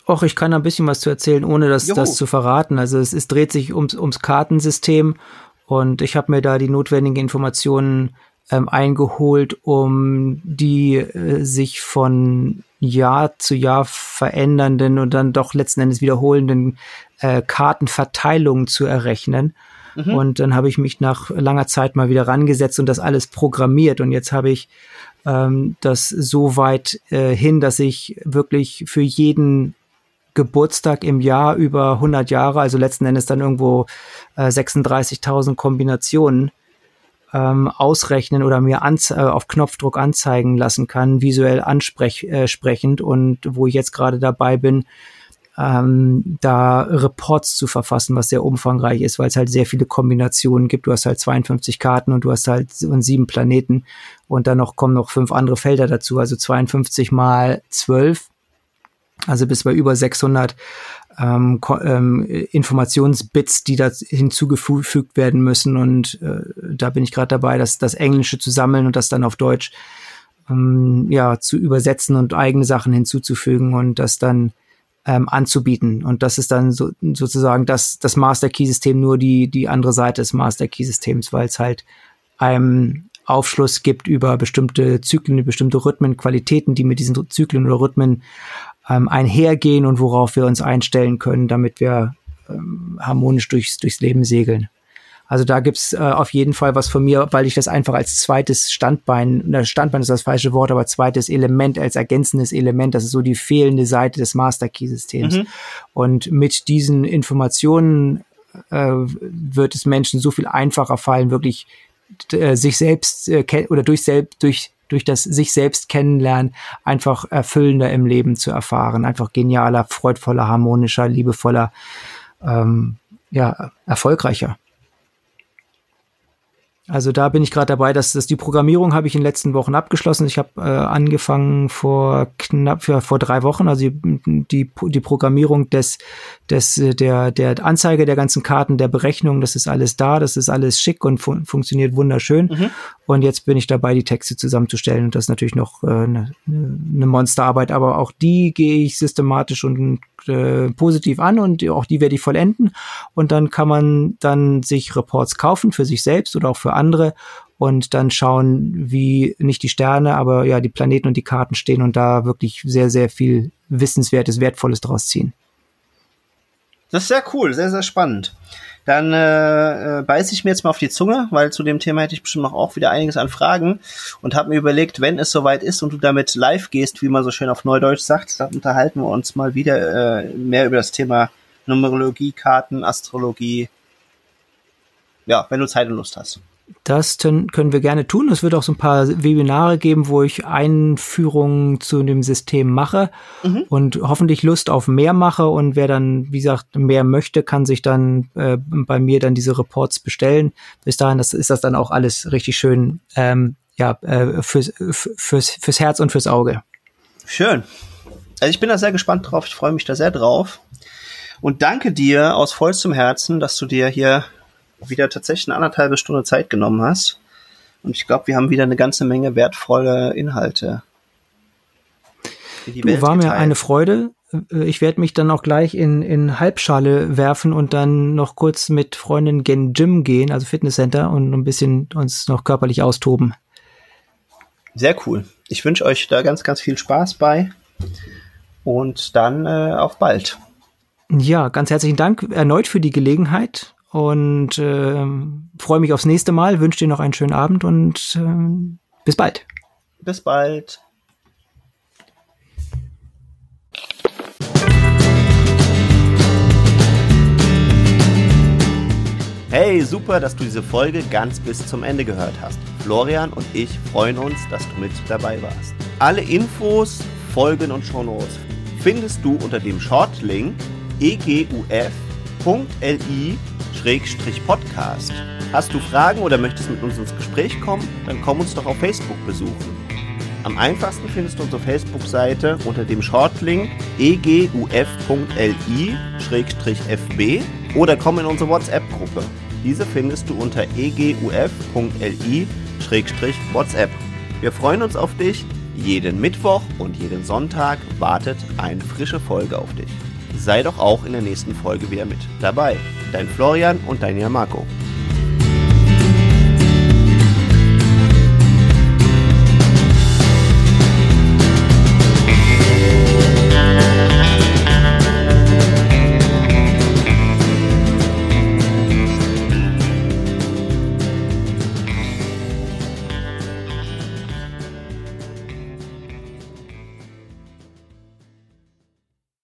Och, ich kann ein bisschen was zu erzählen, ohne das, das zu verraten. Also es, es dreht sich ums, ums Kartensystem und ich habe mir da die notwendigen Informationen ähm, eingeholt, um die äh, sich von Jahr zu Jahr verändernden und dann doch letzten Endes wiederholenden äh, Kartenverteilungen zu errechnen. Mhm. Und dann habe ich mich nach langer Zeit mal wieder rangesetzt und das alles programmiert. Und jetzt habe ich ähm, das so weit äh, hin, dass ich wirklich für jeden Geburtstag im Jahr über 100 Jahre, also letzten Endes dann irgendwo äh, 36.000 Kombinationen, ähm, ausrechnen oder mir äh, auf Knopfdruck anzeigen lassen kann, visuell ansprechend äh, und wo ich jetzt gerade dabei bin, ähm, da Reports zu verfassen, was sehr umfangreich ist, weil es halt sehr viele Kombinationen gibt. Du hast halt 52 Karten und du hast halt sieben Planeten und dann noch kommen noch fünf andere Felder dazu, also 52 mal 12, also bis bei über 600 ähm, ähm, Informationsbits, die da hinzugefügt werden müssen. Und äh, da bin ich gerade dabei, das, das Englische zu sammeln und das dann auf Deutsch ähm, ja zu übersetzen und eigene Sachen hinzuzufügen und das dann ähm, anzubieten. Und das ist dann so, sozusagen das, das Master Key System, nur die, die andere Seite des Master Key Systems, weil es halt einem Aufschluss gibt über bestimmte Zyklen, bestimmte Rhythmen, Qualitäten, die mit diesen Zyklen oder Rhythmen ähm, einhergehen und worauf wir uns einstellen können, damit wir ähm, harmonisch durchs, durchs Leben segeln. Also da gibt's äh, auf jeden Fall was von mir, weil ich das einfach als zweites Standbein, das Standbein ist das falsche Wort, aber zweites Element, als ergänzendes Element, das ist so die fehlende Seite des Master Key Systems. Mhm. Und mit diesen Informationen äh, wird es Menschen so viel einfacher fallen, wirklich äh, sich selbst äh, oder durch selbst durch durch das sich selbst kennenlernen einfach erfüllender im Leben zu erfahren, einfach genialer, freudvoller, harmonischer, liebevoller, ähm, ja, erfolgreicher. Also da bin ich gerade dabei, dass, dass die Programmierung habe ich in den letzten Wochen abgeschlossen. Ich habe äh, angefangen vor knapp ja, vor drei Wochen, also die, die, die Programmierung des, des der der Anzeige der ganzen Karten, der Berechnung, das ist alles da, das ist alles schick und fun funktioniert wunderschön. Mhm. Und jetzt bin ich dabei, die Texte zusammenzustellen und das ist natürlich noch äh, eine, eine Monsterarbeit, aber auch die gehe ich systematisch und äh, positiv an und auch die werde ich vollenden. Und dann kann man dann sich Reports kaufen für sich selbst oder auch für andere und dann schauen, wie nicht die Sterne, aber ja, die Planeten und die Karten stehen und da wirklich sehr, sehr viel Wissenswertes, Wertvolles draus ziehen. Das ist sehr cool, sehr, sehr spannend. Dann äh, äh, beiß ich mir jetzt mal auf die Zunge, weil zu dem Thema hätte ich bestimmt noch auch wieder einiges an Fragen und habe mir überlegt, wenn es soweit ist und du damit live gehst, wie man so schön auf Neudeutsch sagt, dann unterhalten wir uns mal wieder äh, mehr über das Thema Numerologie, Karten, Astrologie. Ja, wenn du Zeit und Lust hast. Das können wir gerne tun. Es wird auch so ein paar Webinare geben, wo ich Einführungen zu dem System mache mhm. und hoffentlich Lust auf mehr mache. Und wer dann, wie gesagt, mehr möchte, kann sich dann äh, bei mir dann diese Reports bestellen. Bis dahin das, ist das dann auch alles richtig schön, ähm, ja, äh, fürs, fürs, fürs Herz und fürs Auge. Schön. Also ich bin da sehr gespannt drauf. Ich freue mich da sehr drauf. Und danke dir aus vollstem Herzen, dass du dir hier wieder tatsächlich eine anderthalbe Stunde Zeit genommen hast. Und ich glaube, wir haben wieder eine ganze Menge wertvolle Inhalte. Du, war geteilt. mir eine Freude. Ich werde mich dann auch gleich in, in Halbschale werfen und dann noch kurz mit Freundin gen Gym gehen, also Fitnesscenter, und ein bisschen uns noch körperlich austoben. Sehr cool. Ich wünsche euch da ganz, ganz viel Spaß bei. Und dann äh, auf bald. Ja, ganz herzlichen Dank erneut für die Gelegenheit und äh, freue mich aufs nächste Mal, wünsche dir noch einen schönen Abend und äh, bis bald. Bis bald. Hey, super, dass du diese Folge ganz bis zum Ende gehört hast. Florian und ich freuen uns, dass du mit dabei warst. Alle Infos, Folgen und Shownotes findest du unter dem Shortlink eguf.li-podcast. Hast du Fragen oder möchtest mit uns ins Gespräch kommen? Dann komm uns doch auf Facebook besuchen. Am einfachsten findest du unsere Facebook-Seite unter dem Shortlink eguf.li-fb oder komm in unsere WhatsApp-Gruppe. Diese findest du unter eguf.li-whatsapp. Wir freuen uns auf dich. Jeden Mittwoch und jeden Sonntag wartet eine frische Folge auf dich. Sei doch auch in der nächsten Folge wieder mit dabei. Dein Florian und dein Jan Marco.